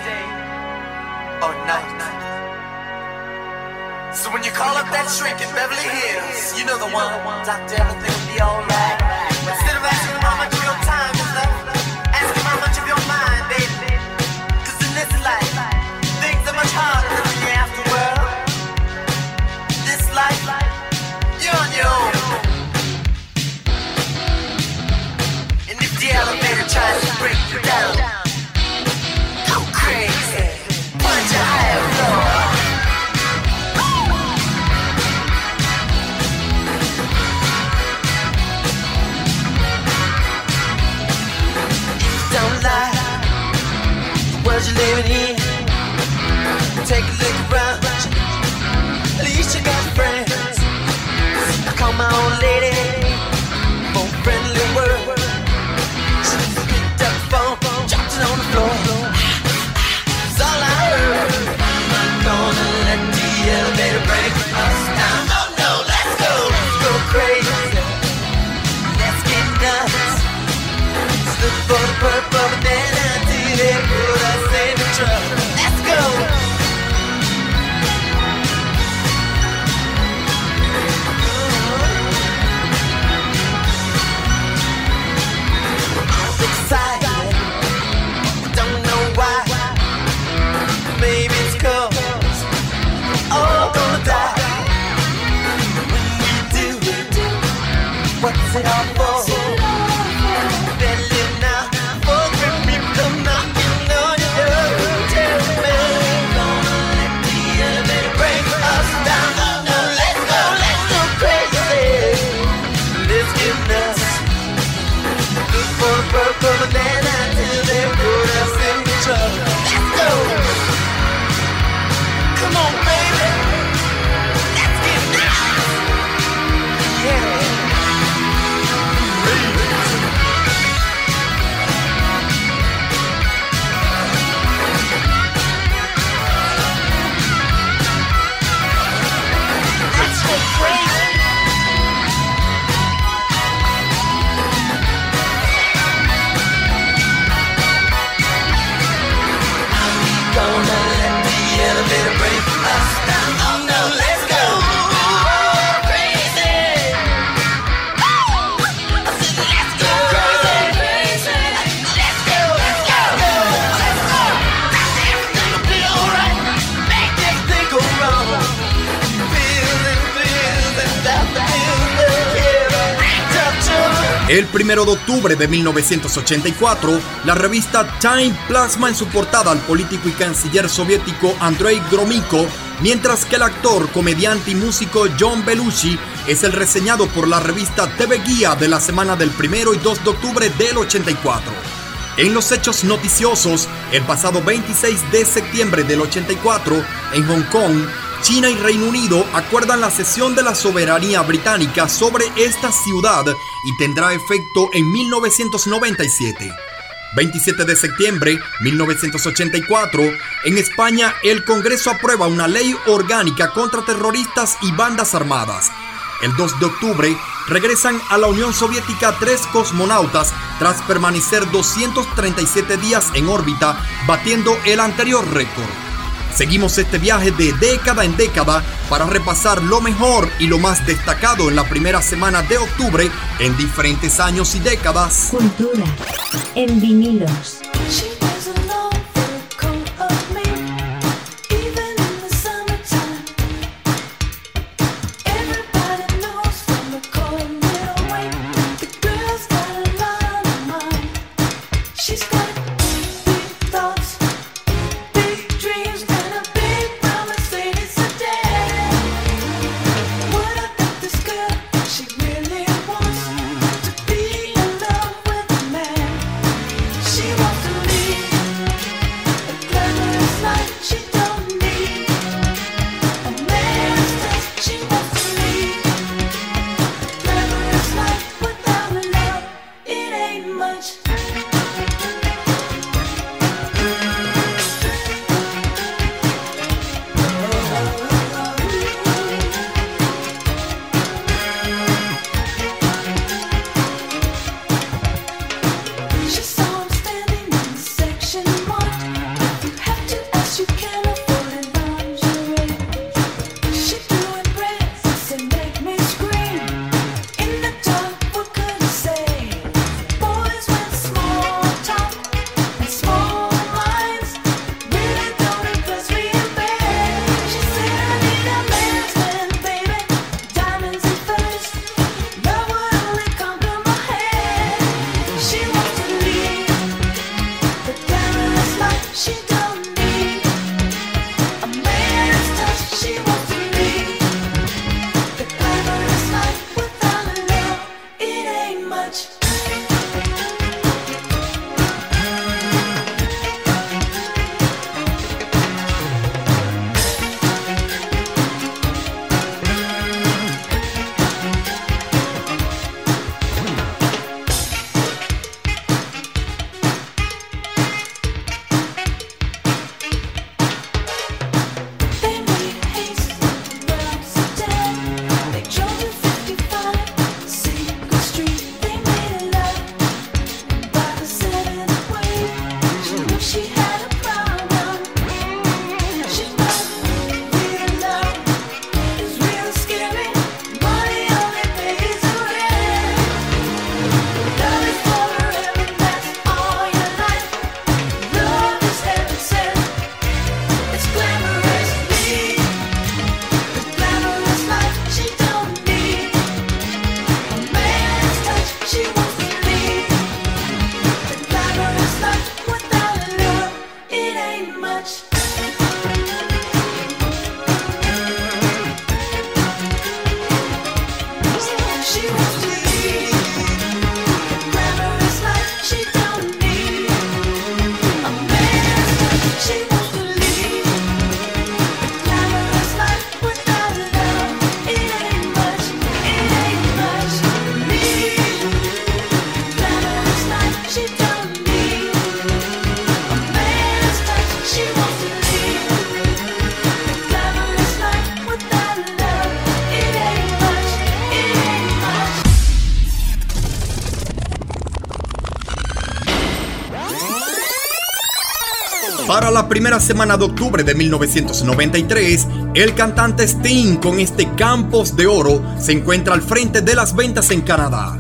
or night. So when you call up that shrink in Beverly Hills, you know the one. Doctor, everything will be alright. it on the board. El primero de octubre de 1984, la revista Time plasma en su portada al político y canciller soviético Andrei Gromyko, mientras que el actor, comediante y músico John Belushi es el reseñado por la revista TV Guía de la semana del primero y 2 de octubre del 84. En los hechos noticiosos, el pasado 26 de septiembre del 84, en Hong Kong, China y Reino Unido acuerdan la cesión de la soberanía británica sobre esta ciudad y tendrá efecto en 1997. 27 de septiembre 1984, en España el Congreso aprueba una ley orgánica contra terroristas y bandas armadas. El 2 de octubre regresan a la Unión Soviética tres cosmonautas tras permanecer 237 días en órbita, batiendo el anterior récord. Seguimos este viaje de década en década para repasar lo mejor y lo más destacado en la primera semana de octubre en diferentes años y décadas. Cultura en vinilos. Para la primera semana de octubre de 1993, el cantante Sting con este Campos de Oro se encuentra al frente de las ventas en Canadá.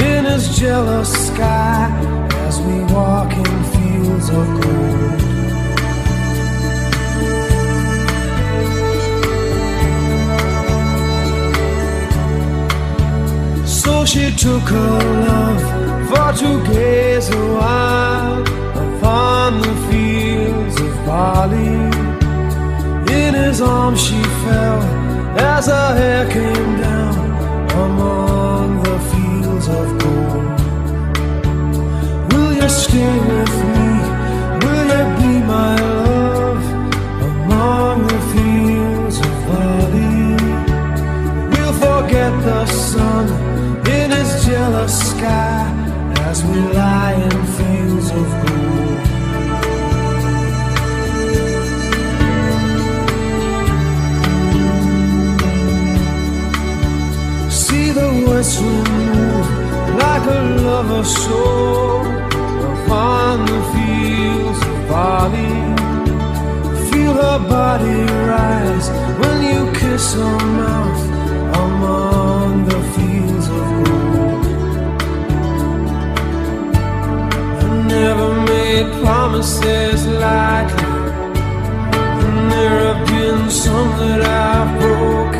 In his jealous sky as we walk in fields of gold. She took her love for to gaze a while upon the fields of barley. In his arms she fell as her hair came down among the fields of gold. Will you stay with me? Will you be my love among the fields of barley? We'll forget the his jealous sky as we lie in fields of gold. See the wind move like a lover soul upon the fields of barley. Feel her body rise when you kiss her mouth the promises lightly, and there have been some that I've broken.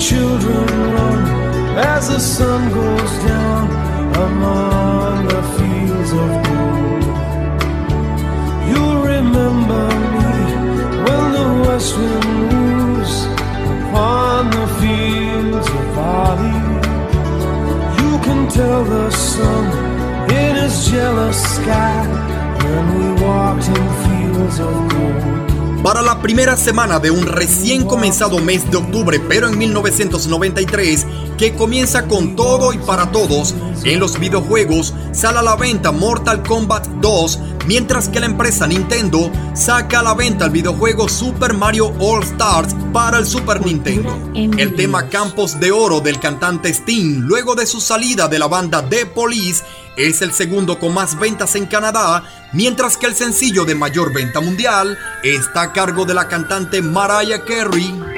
Children run as the sun goes down among the fields of gold. You'll remember me when the west wind moves upon the fields of barley. You can tell the sun in his jealous sky when we walked in fields of gold. Para la primera semana de un recién comenzado mes de octubre, pero en 1993, que comienza con todo y para todos, en los videojuegos sale a la venta Mortal Kombat 2, mientras que la empresa Nintendo saca a la venta el videojuego Super Mario All Stars para el Super Nintendo. El tema Campos de Oro del cantante Sting, luego de su salida de la banda The Police, es el segundo con más ventas en Canadá, mientras que el sencillo de mayor venta mundial está a cargo de la cantante Mariah Carey.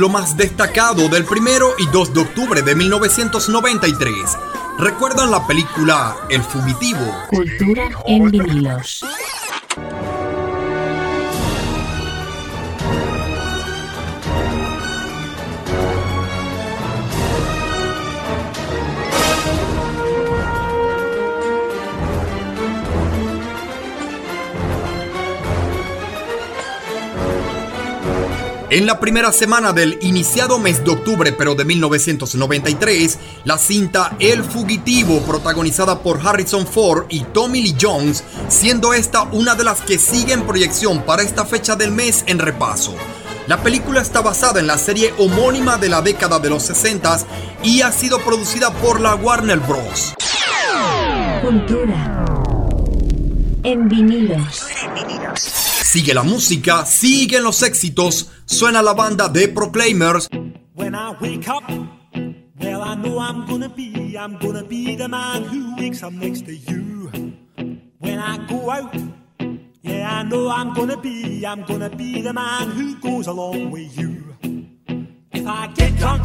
Lo más destacado del primero y 2 de octubre de 1993. ¿Recuerdan la película El Fugitivo? Cultura en vinilos. En la primera semana del iniciado mes de octubre, pero de 1993, la cinta El Fugitivo, protagonizada por Harrison Ford y Tommy Lee Jones, siendo esta una de las que sigue en proyección para esta fecha del mes en repaso. La película está basada en la serie homónima de la década de los 60 y ha sido producida por la Warner Bros. Cultura en vinilos. Sigue la música, siguen los éxitos, suena la banda de Proclaimers. When I wake up, well, I know I'm gonna be, I'm gonna be the man who wakes up next to you. When I go out, yeah, I know I'm gonna be, I'm gonna be the man who goes along with you. If I get drunk,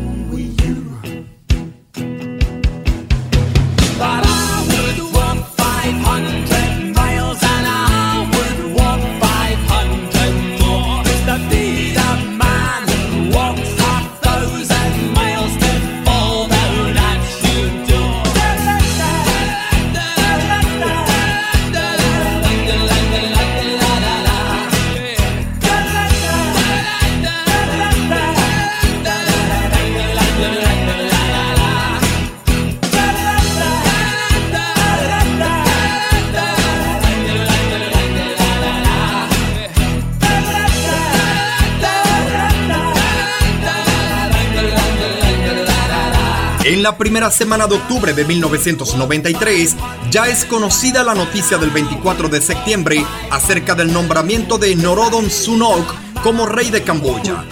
En la primera semana de octubre de 1993 ya es conocida la noticia del 24 de septiembre acerca del nombramiento de Norodom Sunok como rey de Camboya.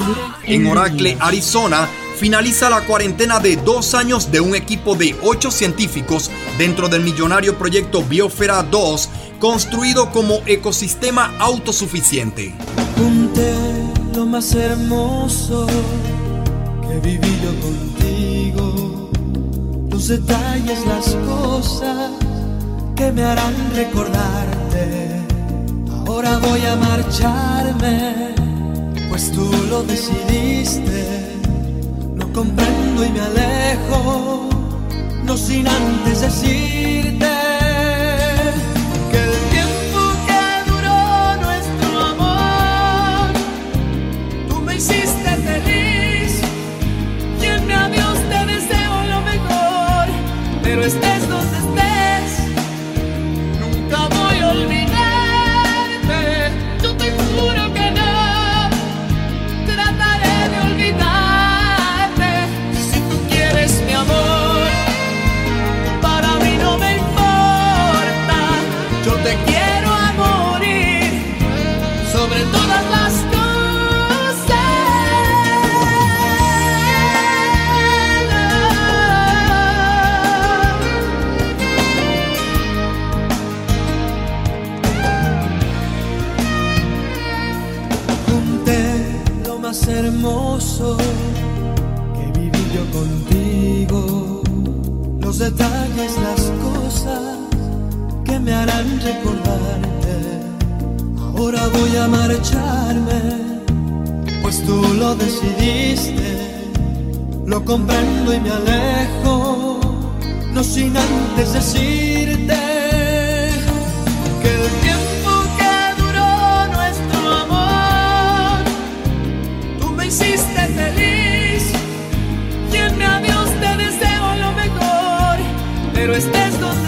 En Oracle, Arizona, finaliza la cuarentena de dos años de un equipo de ocho científicos dentro del millonario proyecto Biosfera 2, construido como ecosistema autosuficiente. Lo más hermoso que viví yo contigo, detalles, las cosas que me harán recordarte. Ahora voy a marcharme, pues tú lo decidiste. No comprendo y me alejo, no sin antes decirte estés donde estés, me harán recordarte. Ahora voy a marcharme, pues tú lo decidiste. Lo comprendo y me alejo, no sin antes decirte que el tiempo que duró nuestro amor, tú me hiciste feliz y en mi adiós te deseo lo mejor, pero estés donde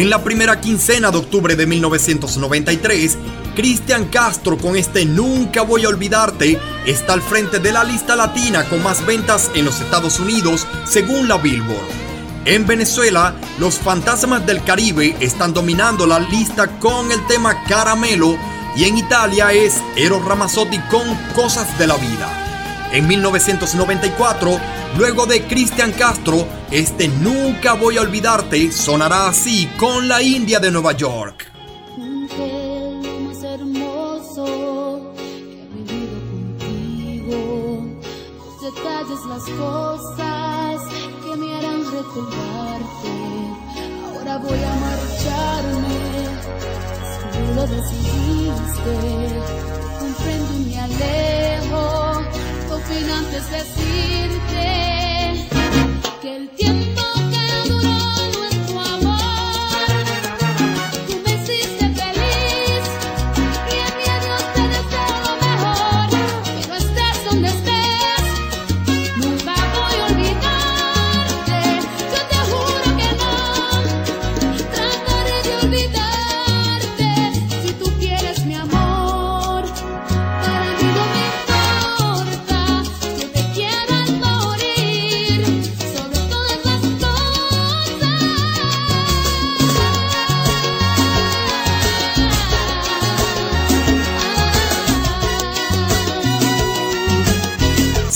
En la primera quincena de octubre de 1993, Cristian Castro con este Nunca voy a olvidarte está al frente de la lista latina con más ventas en los Estados Unidos según la Billboard. En Venezuela, los fantasmas del Caribe están dominando la lista con el tema Caramelo y en Italia es Eros Ramazzotti con Cosas de la Vida. En 1994, luego de Cristian Castro, este Nunca voy a olvidarte sonará así con la India de Nueva York. Detalles, las cosas que me harán recordarte. Ahora voy a marcharme. Si lo decidiste, comprendo y me alejo. No sin antes decirte que el tiempo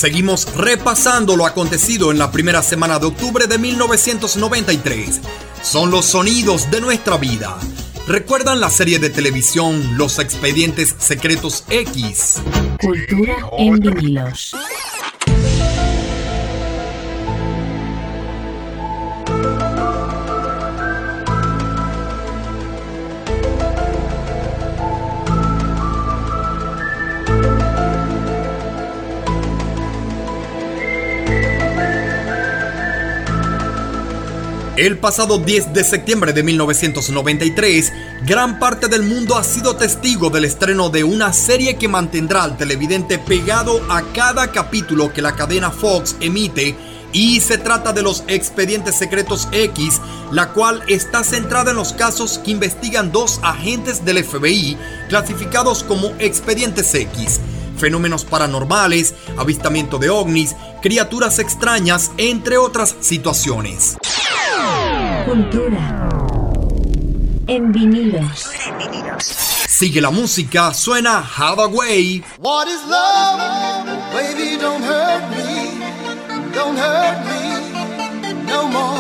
Seguimos repasando lo acontecido en la primera semana de octubre de 1993. Son los sonidos de nuestra vida. ¿Recuerdan la serie de televisión Los Expedientes Secretos X? Cultura en vinilos. El pasado 10 de septiembre de 1993, gran parte del mundo ha sido testigo del estreno de una serie que mantendrá al televidente pegado a cada capítulo que la cadena Fox emite y se trata de los Expedientes Secretos X, la cual está centrada en los casos que investigan dos agentes del FBI clasificados como Expedientes X. Fenómenos paranormales, avistamiento de ovnis, criaturas extrañas, entre otras situaciones. Cultura. En vinilos. Sigue la música, suena Hathaway. What is love? Baby, don't hurt me. Don't hurt me no more.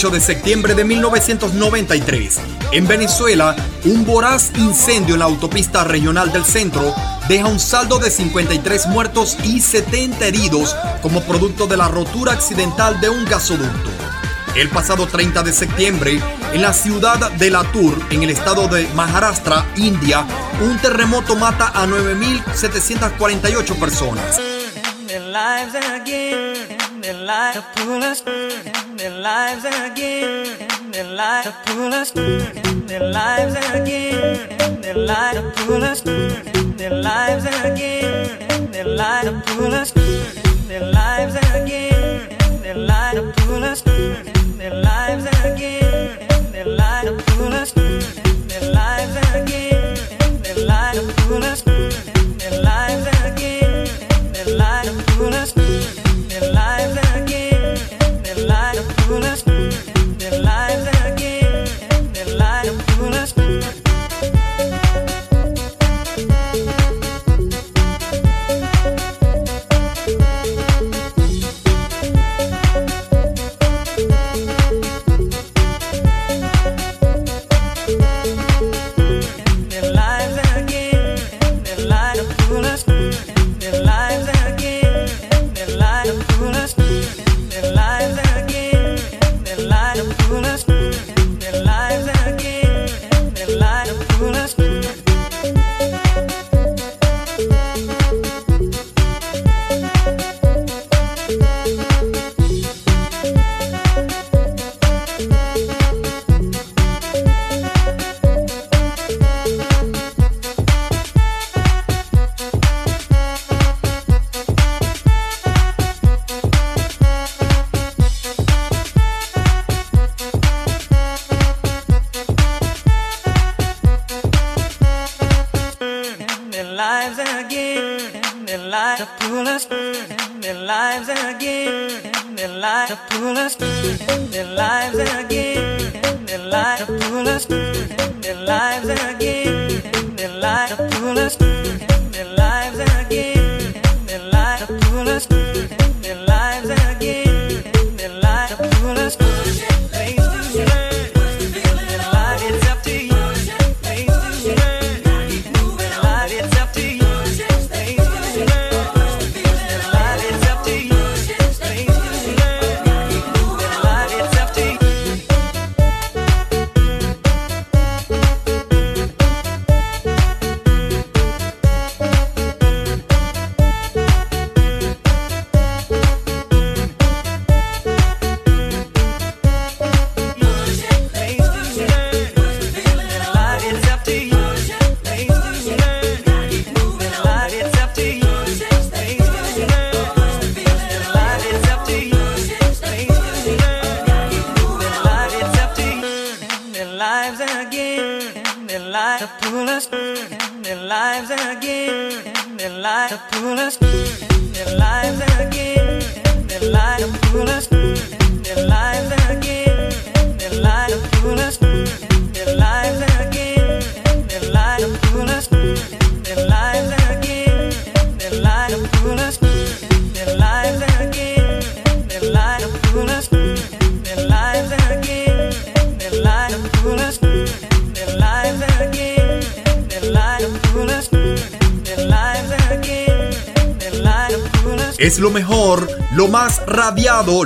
18 de septiembre de 1993, en Venezuela, un voraz incendio en la autopista regional del centro deja un saldo de 53 muertos y 70 heridos como producto de la rotura accidental de un gasoducto. El pasado 30 de septiembre, en la ciudad de Latur, en el estado de Maharashtra, India, un terremoto mata a 9.748 personas. Lives again. their lives to pull us their lives again, their lives to pull us their lives again, their lives to pull us their lives again, their lives to pull us their lives again, their lives to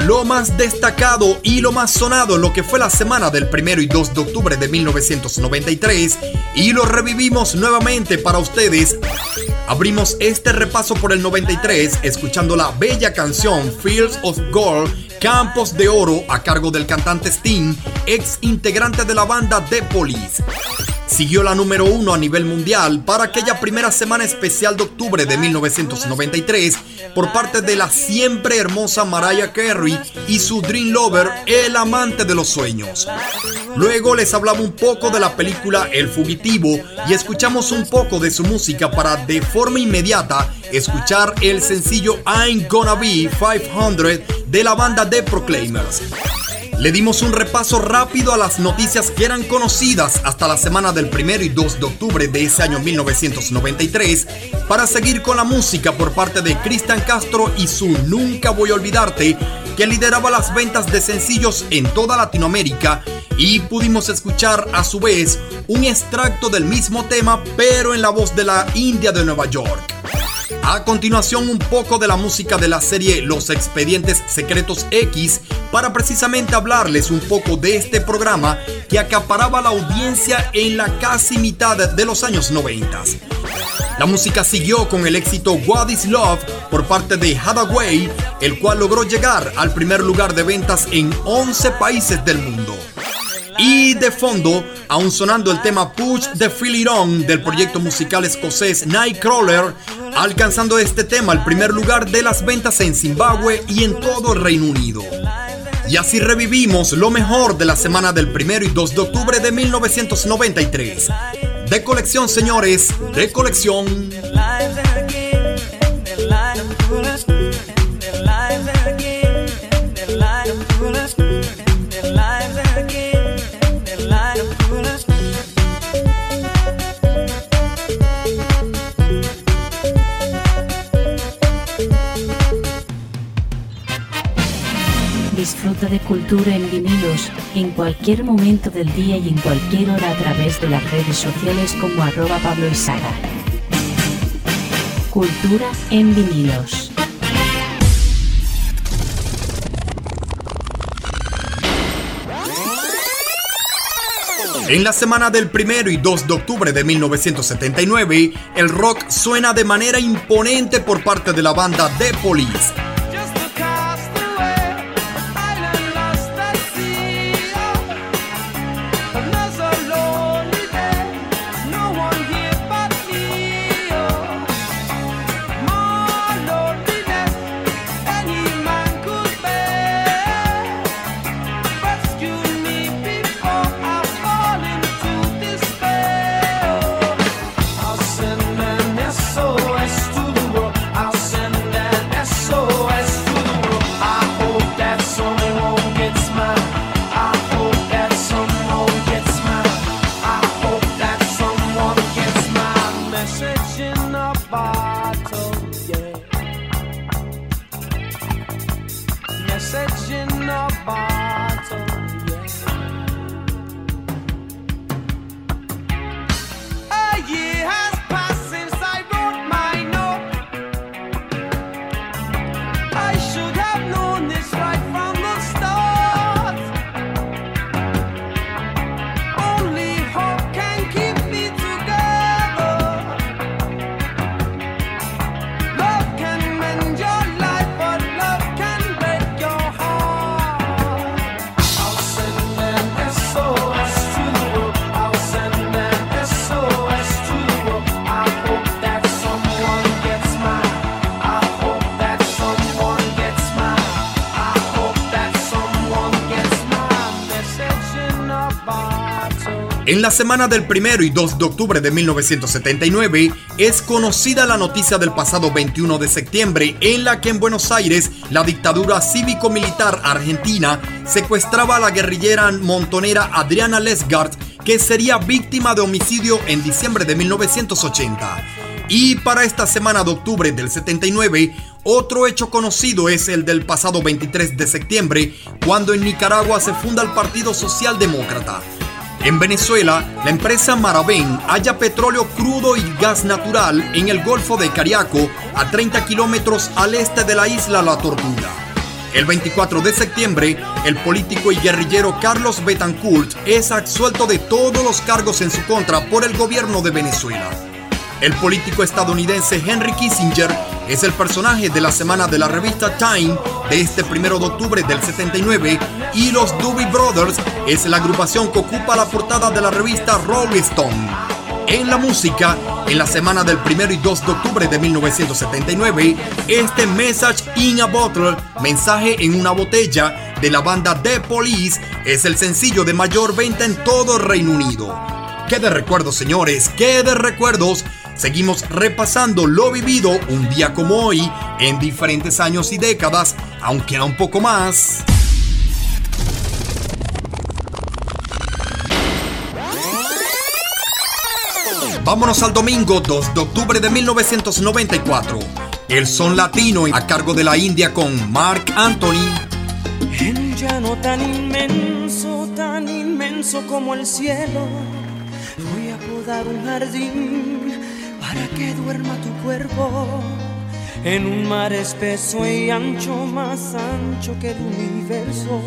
lo más destacado y lo más sonado lo que fue la semana del 1 y 2 de octubre de 1993 y lo revivimos nuevamente para ustedes. Abrimos este repaso por el 93 escuchando la bella canción Fields of Gold, Campos de Oro a cargo del cantante Sting, ex integrante de la banda The Police. Siguió la número uno a nivel mundial para aquella primera semana especial de octubre de 1993 por parte de la siempre hermosa Mariah Carey y su Dream Lover, el amante de los sueños. Luego les hablaba un poco de la película El Fugitivo y escuchamos un poco de su música para de forma inmediata escuchar el sencillo I'm Gonna Be 500 de la banda The Proclaimers. Le dimos un repaso rápido a las noticias que eran conocidas hasta la semana del 1 y 2 de octubre de ese año 1993 para seguir con la música por parte de Cristian Castro y su Nunca Voy a Olvidarte que lideraba las ventas de sencillos en toda Latinoamérica y pudimos escuchar a su vez un extracto del mismo tema pero en la voz de la India de Nueva York. A continuación un poco de la música de la serie Los Expedientes Secretos X para precisamente hablarles un poco de este programa que acaparaba la audiencia en la casi mitad de los años 90. La música siguió con el éxito What is Love por parte de Hathaway, el cual logró llegar al primer lugar de ventas en 11 países del mundo. Y de fondo, aún sonando el tema Push the Feel On del proyecto musical escocés Nightcrawler, alcanzando este tema el primer lugar de las ventas en Zimbabue y en todo el Reino Unido. Y así revivimos lo mejor de la semana del 1 y 2 de octubre de 1993. De colección, señores, de colección. De cultura en vinilos en cualquier momento del día y en cualquier hora a través de las redes sociales como arroba Pablo Izaga. Cultura en vinilos. En la semana del 1 y 2 de octubre de 1979, el rock suena de manera imponente por parte de la banda The Police. En la semana del 1 y 2 de octubre de 1979 es conocida la noticia del pasado 21 de septiembre en la que en Buenos Aires la dictadura cívico-militar argentina secuestraba a la guerrillera montonera Adriana Lesgard que sería víctima de homicidio en diciembre de 1980. Y para esta semana de octubre del 79, otro hecho conocido es el del pasado 23 de septiembre, cuando en Nicaragua se funda el Partido Socialdemócrata. En Venezuela, la empresa Maravén halla petróleo crudo y gas natural en el Golfo de Cariaco, a 30 kilómetros al este de la isla La Tortuga. El 24 de septiembre, el político y guerrillero Carlos Betancourt es absuelto de todos los cargos en su contra por el gobierno de Venezuela. El político estadounidense Henry Kissinger es el personaje de la semana de la revista Time de este 1 de octubre del 79 y los Doobie Brothers es la agrupación que ocupa la portada de la revista Rolling Stone. En la música, en la semana del 1 y 2 de octubre de 1979, este Message in a Bottle, mensaje en una botella, de la banda The Police, es el sencillo de mayor venta en todo Reino Unido. ¡Qué de recuerdos, señores! ¡Qué de recuerdos! Seguimos repasando lo vivido un día como hoy, en diferentes años y décadas, aunque a un poco más. Vámonos al domingo 2 de octubre de 1994. El son latino a cargo de la India con Mark Anthony. En llano tan inmenso, tan inmenso como el cielo, voy a podar un jardín para que duerma tu cuerpo. En un mar espeso y ancho, más ancho que el universo,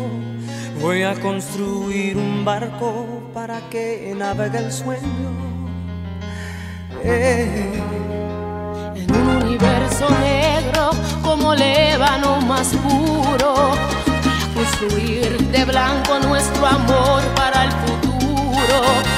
voy a construir un barco para que navegue el sueño. Eh. En un universo negro como lébano más puro, construir de blanco nuestro amor para el futuro.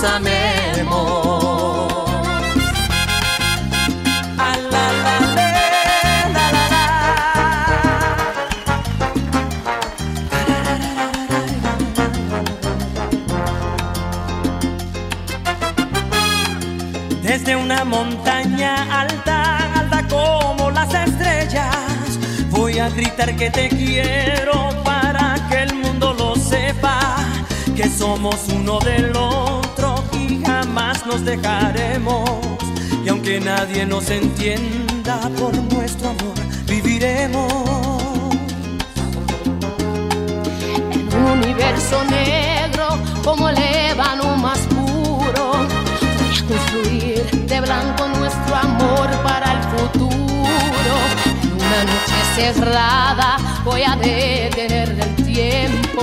Nos amemos. A la, la, le, la, la, Desde una montaña alta, alta como las estrellas, voy a gritar que te quiero para que el mundo lo sepa, que somos uno del otro y jamás nos dejaremos. Y aunque nadie nos entienda por nuestro amor, viviremos. En un universo negro como el ébano más puro, voy a construir de blanco nuestro amor para el futuro. En una noche cerrada voy a detener el tiempo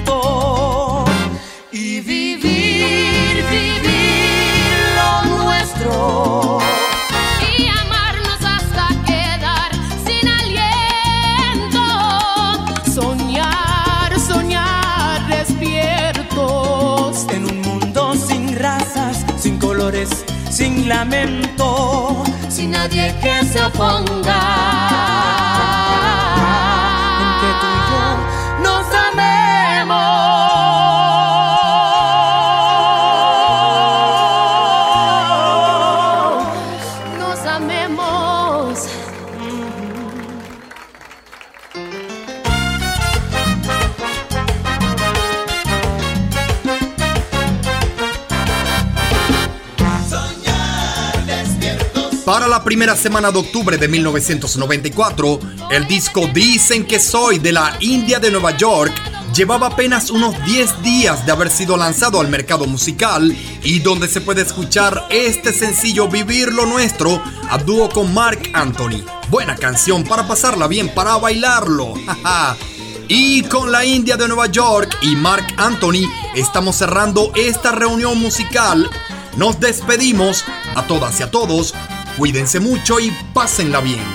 Lamento, sin nadie que se oponga. Primera semana de octubre de 1994, el disco Dicen que soy de la India de Nueva York llevaba apenas unos 10 días de haber sido lanzado al mercado musical y donde se puede escuchar este sencillo Vivir lo Nuestro a dúo con Mark Anthony. Buena canción para pasarla bien, para bailarlo. [laughs] Y con la India de Nueva York y Mark Anthony estamos cerrando esta reunión musical. Nos despedimos a todas y a todos. Cuídense mucho y pásenla bien.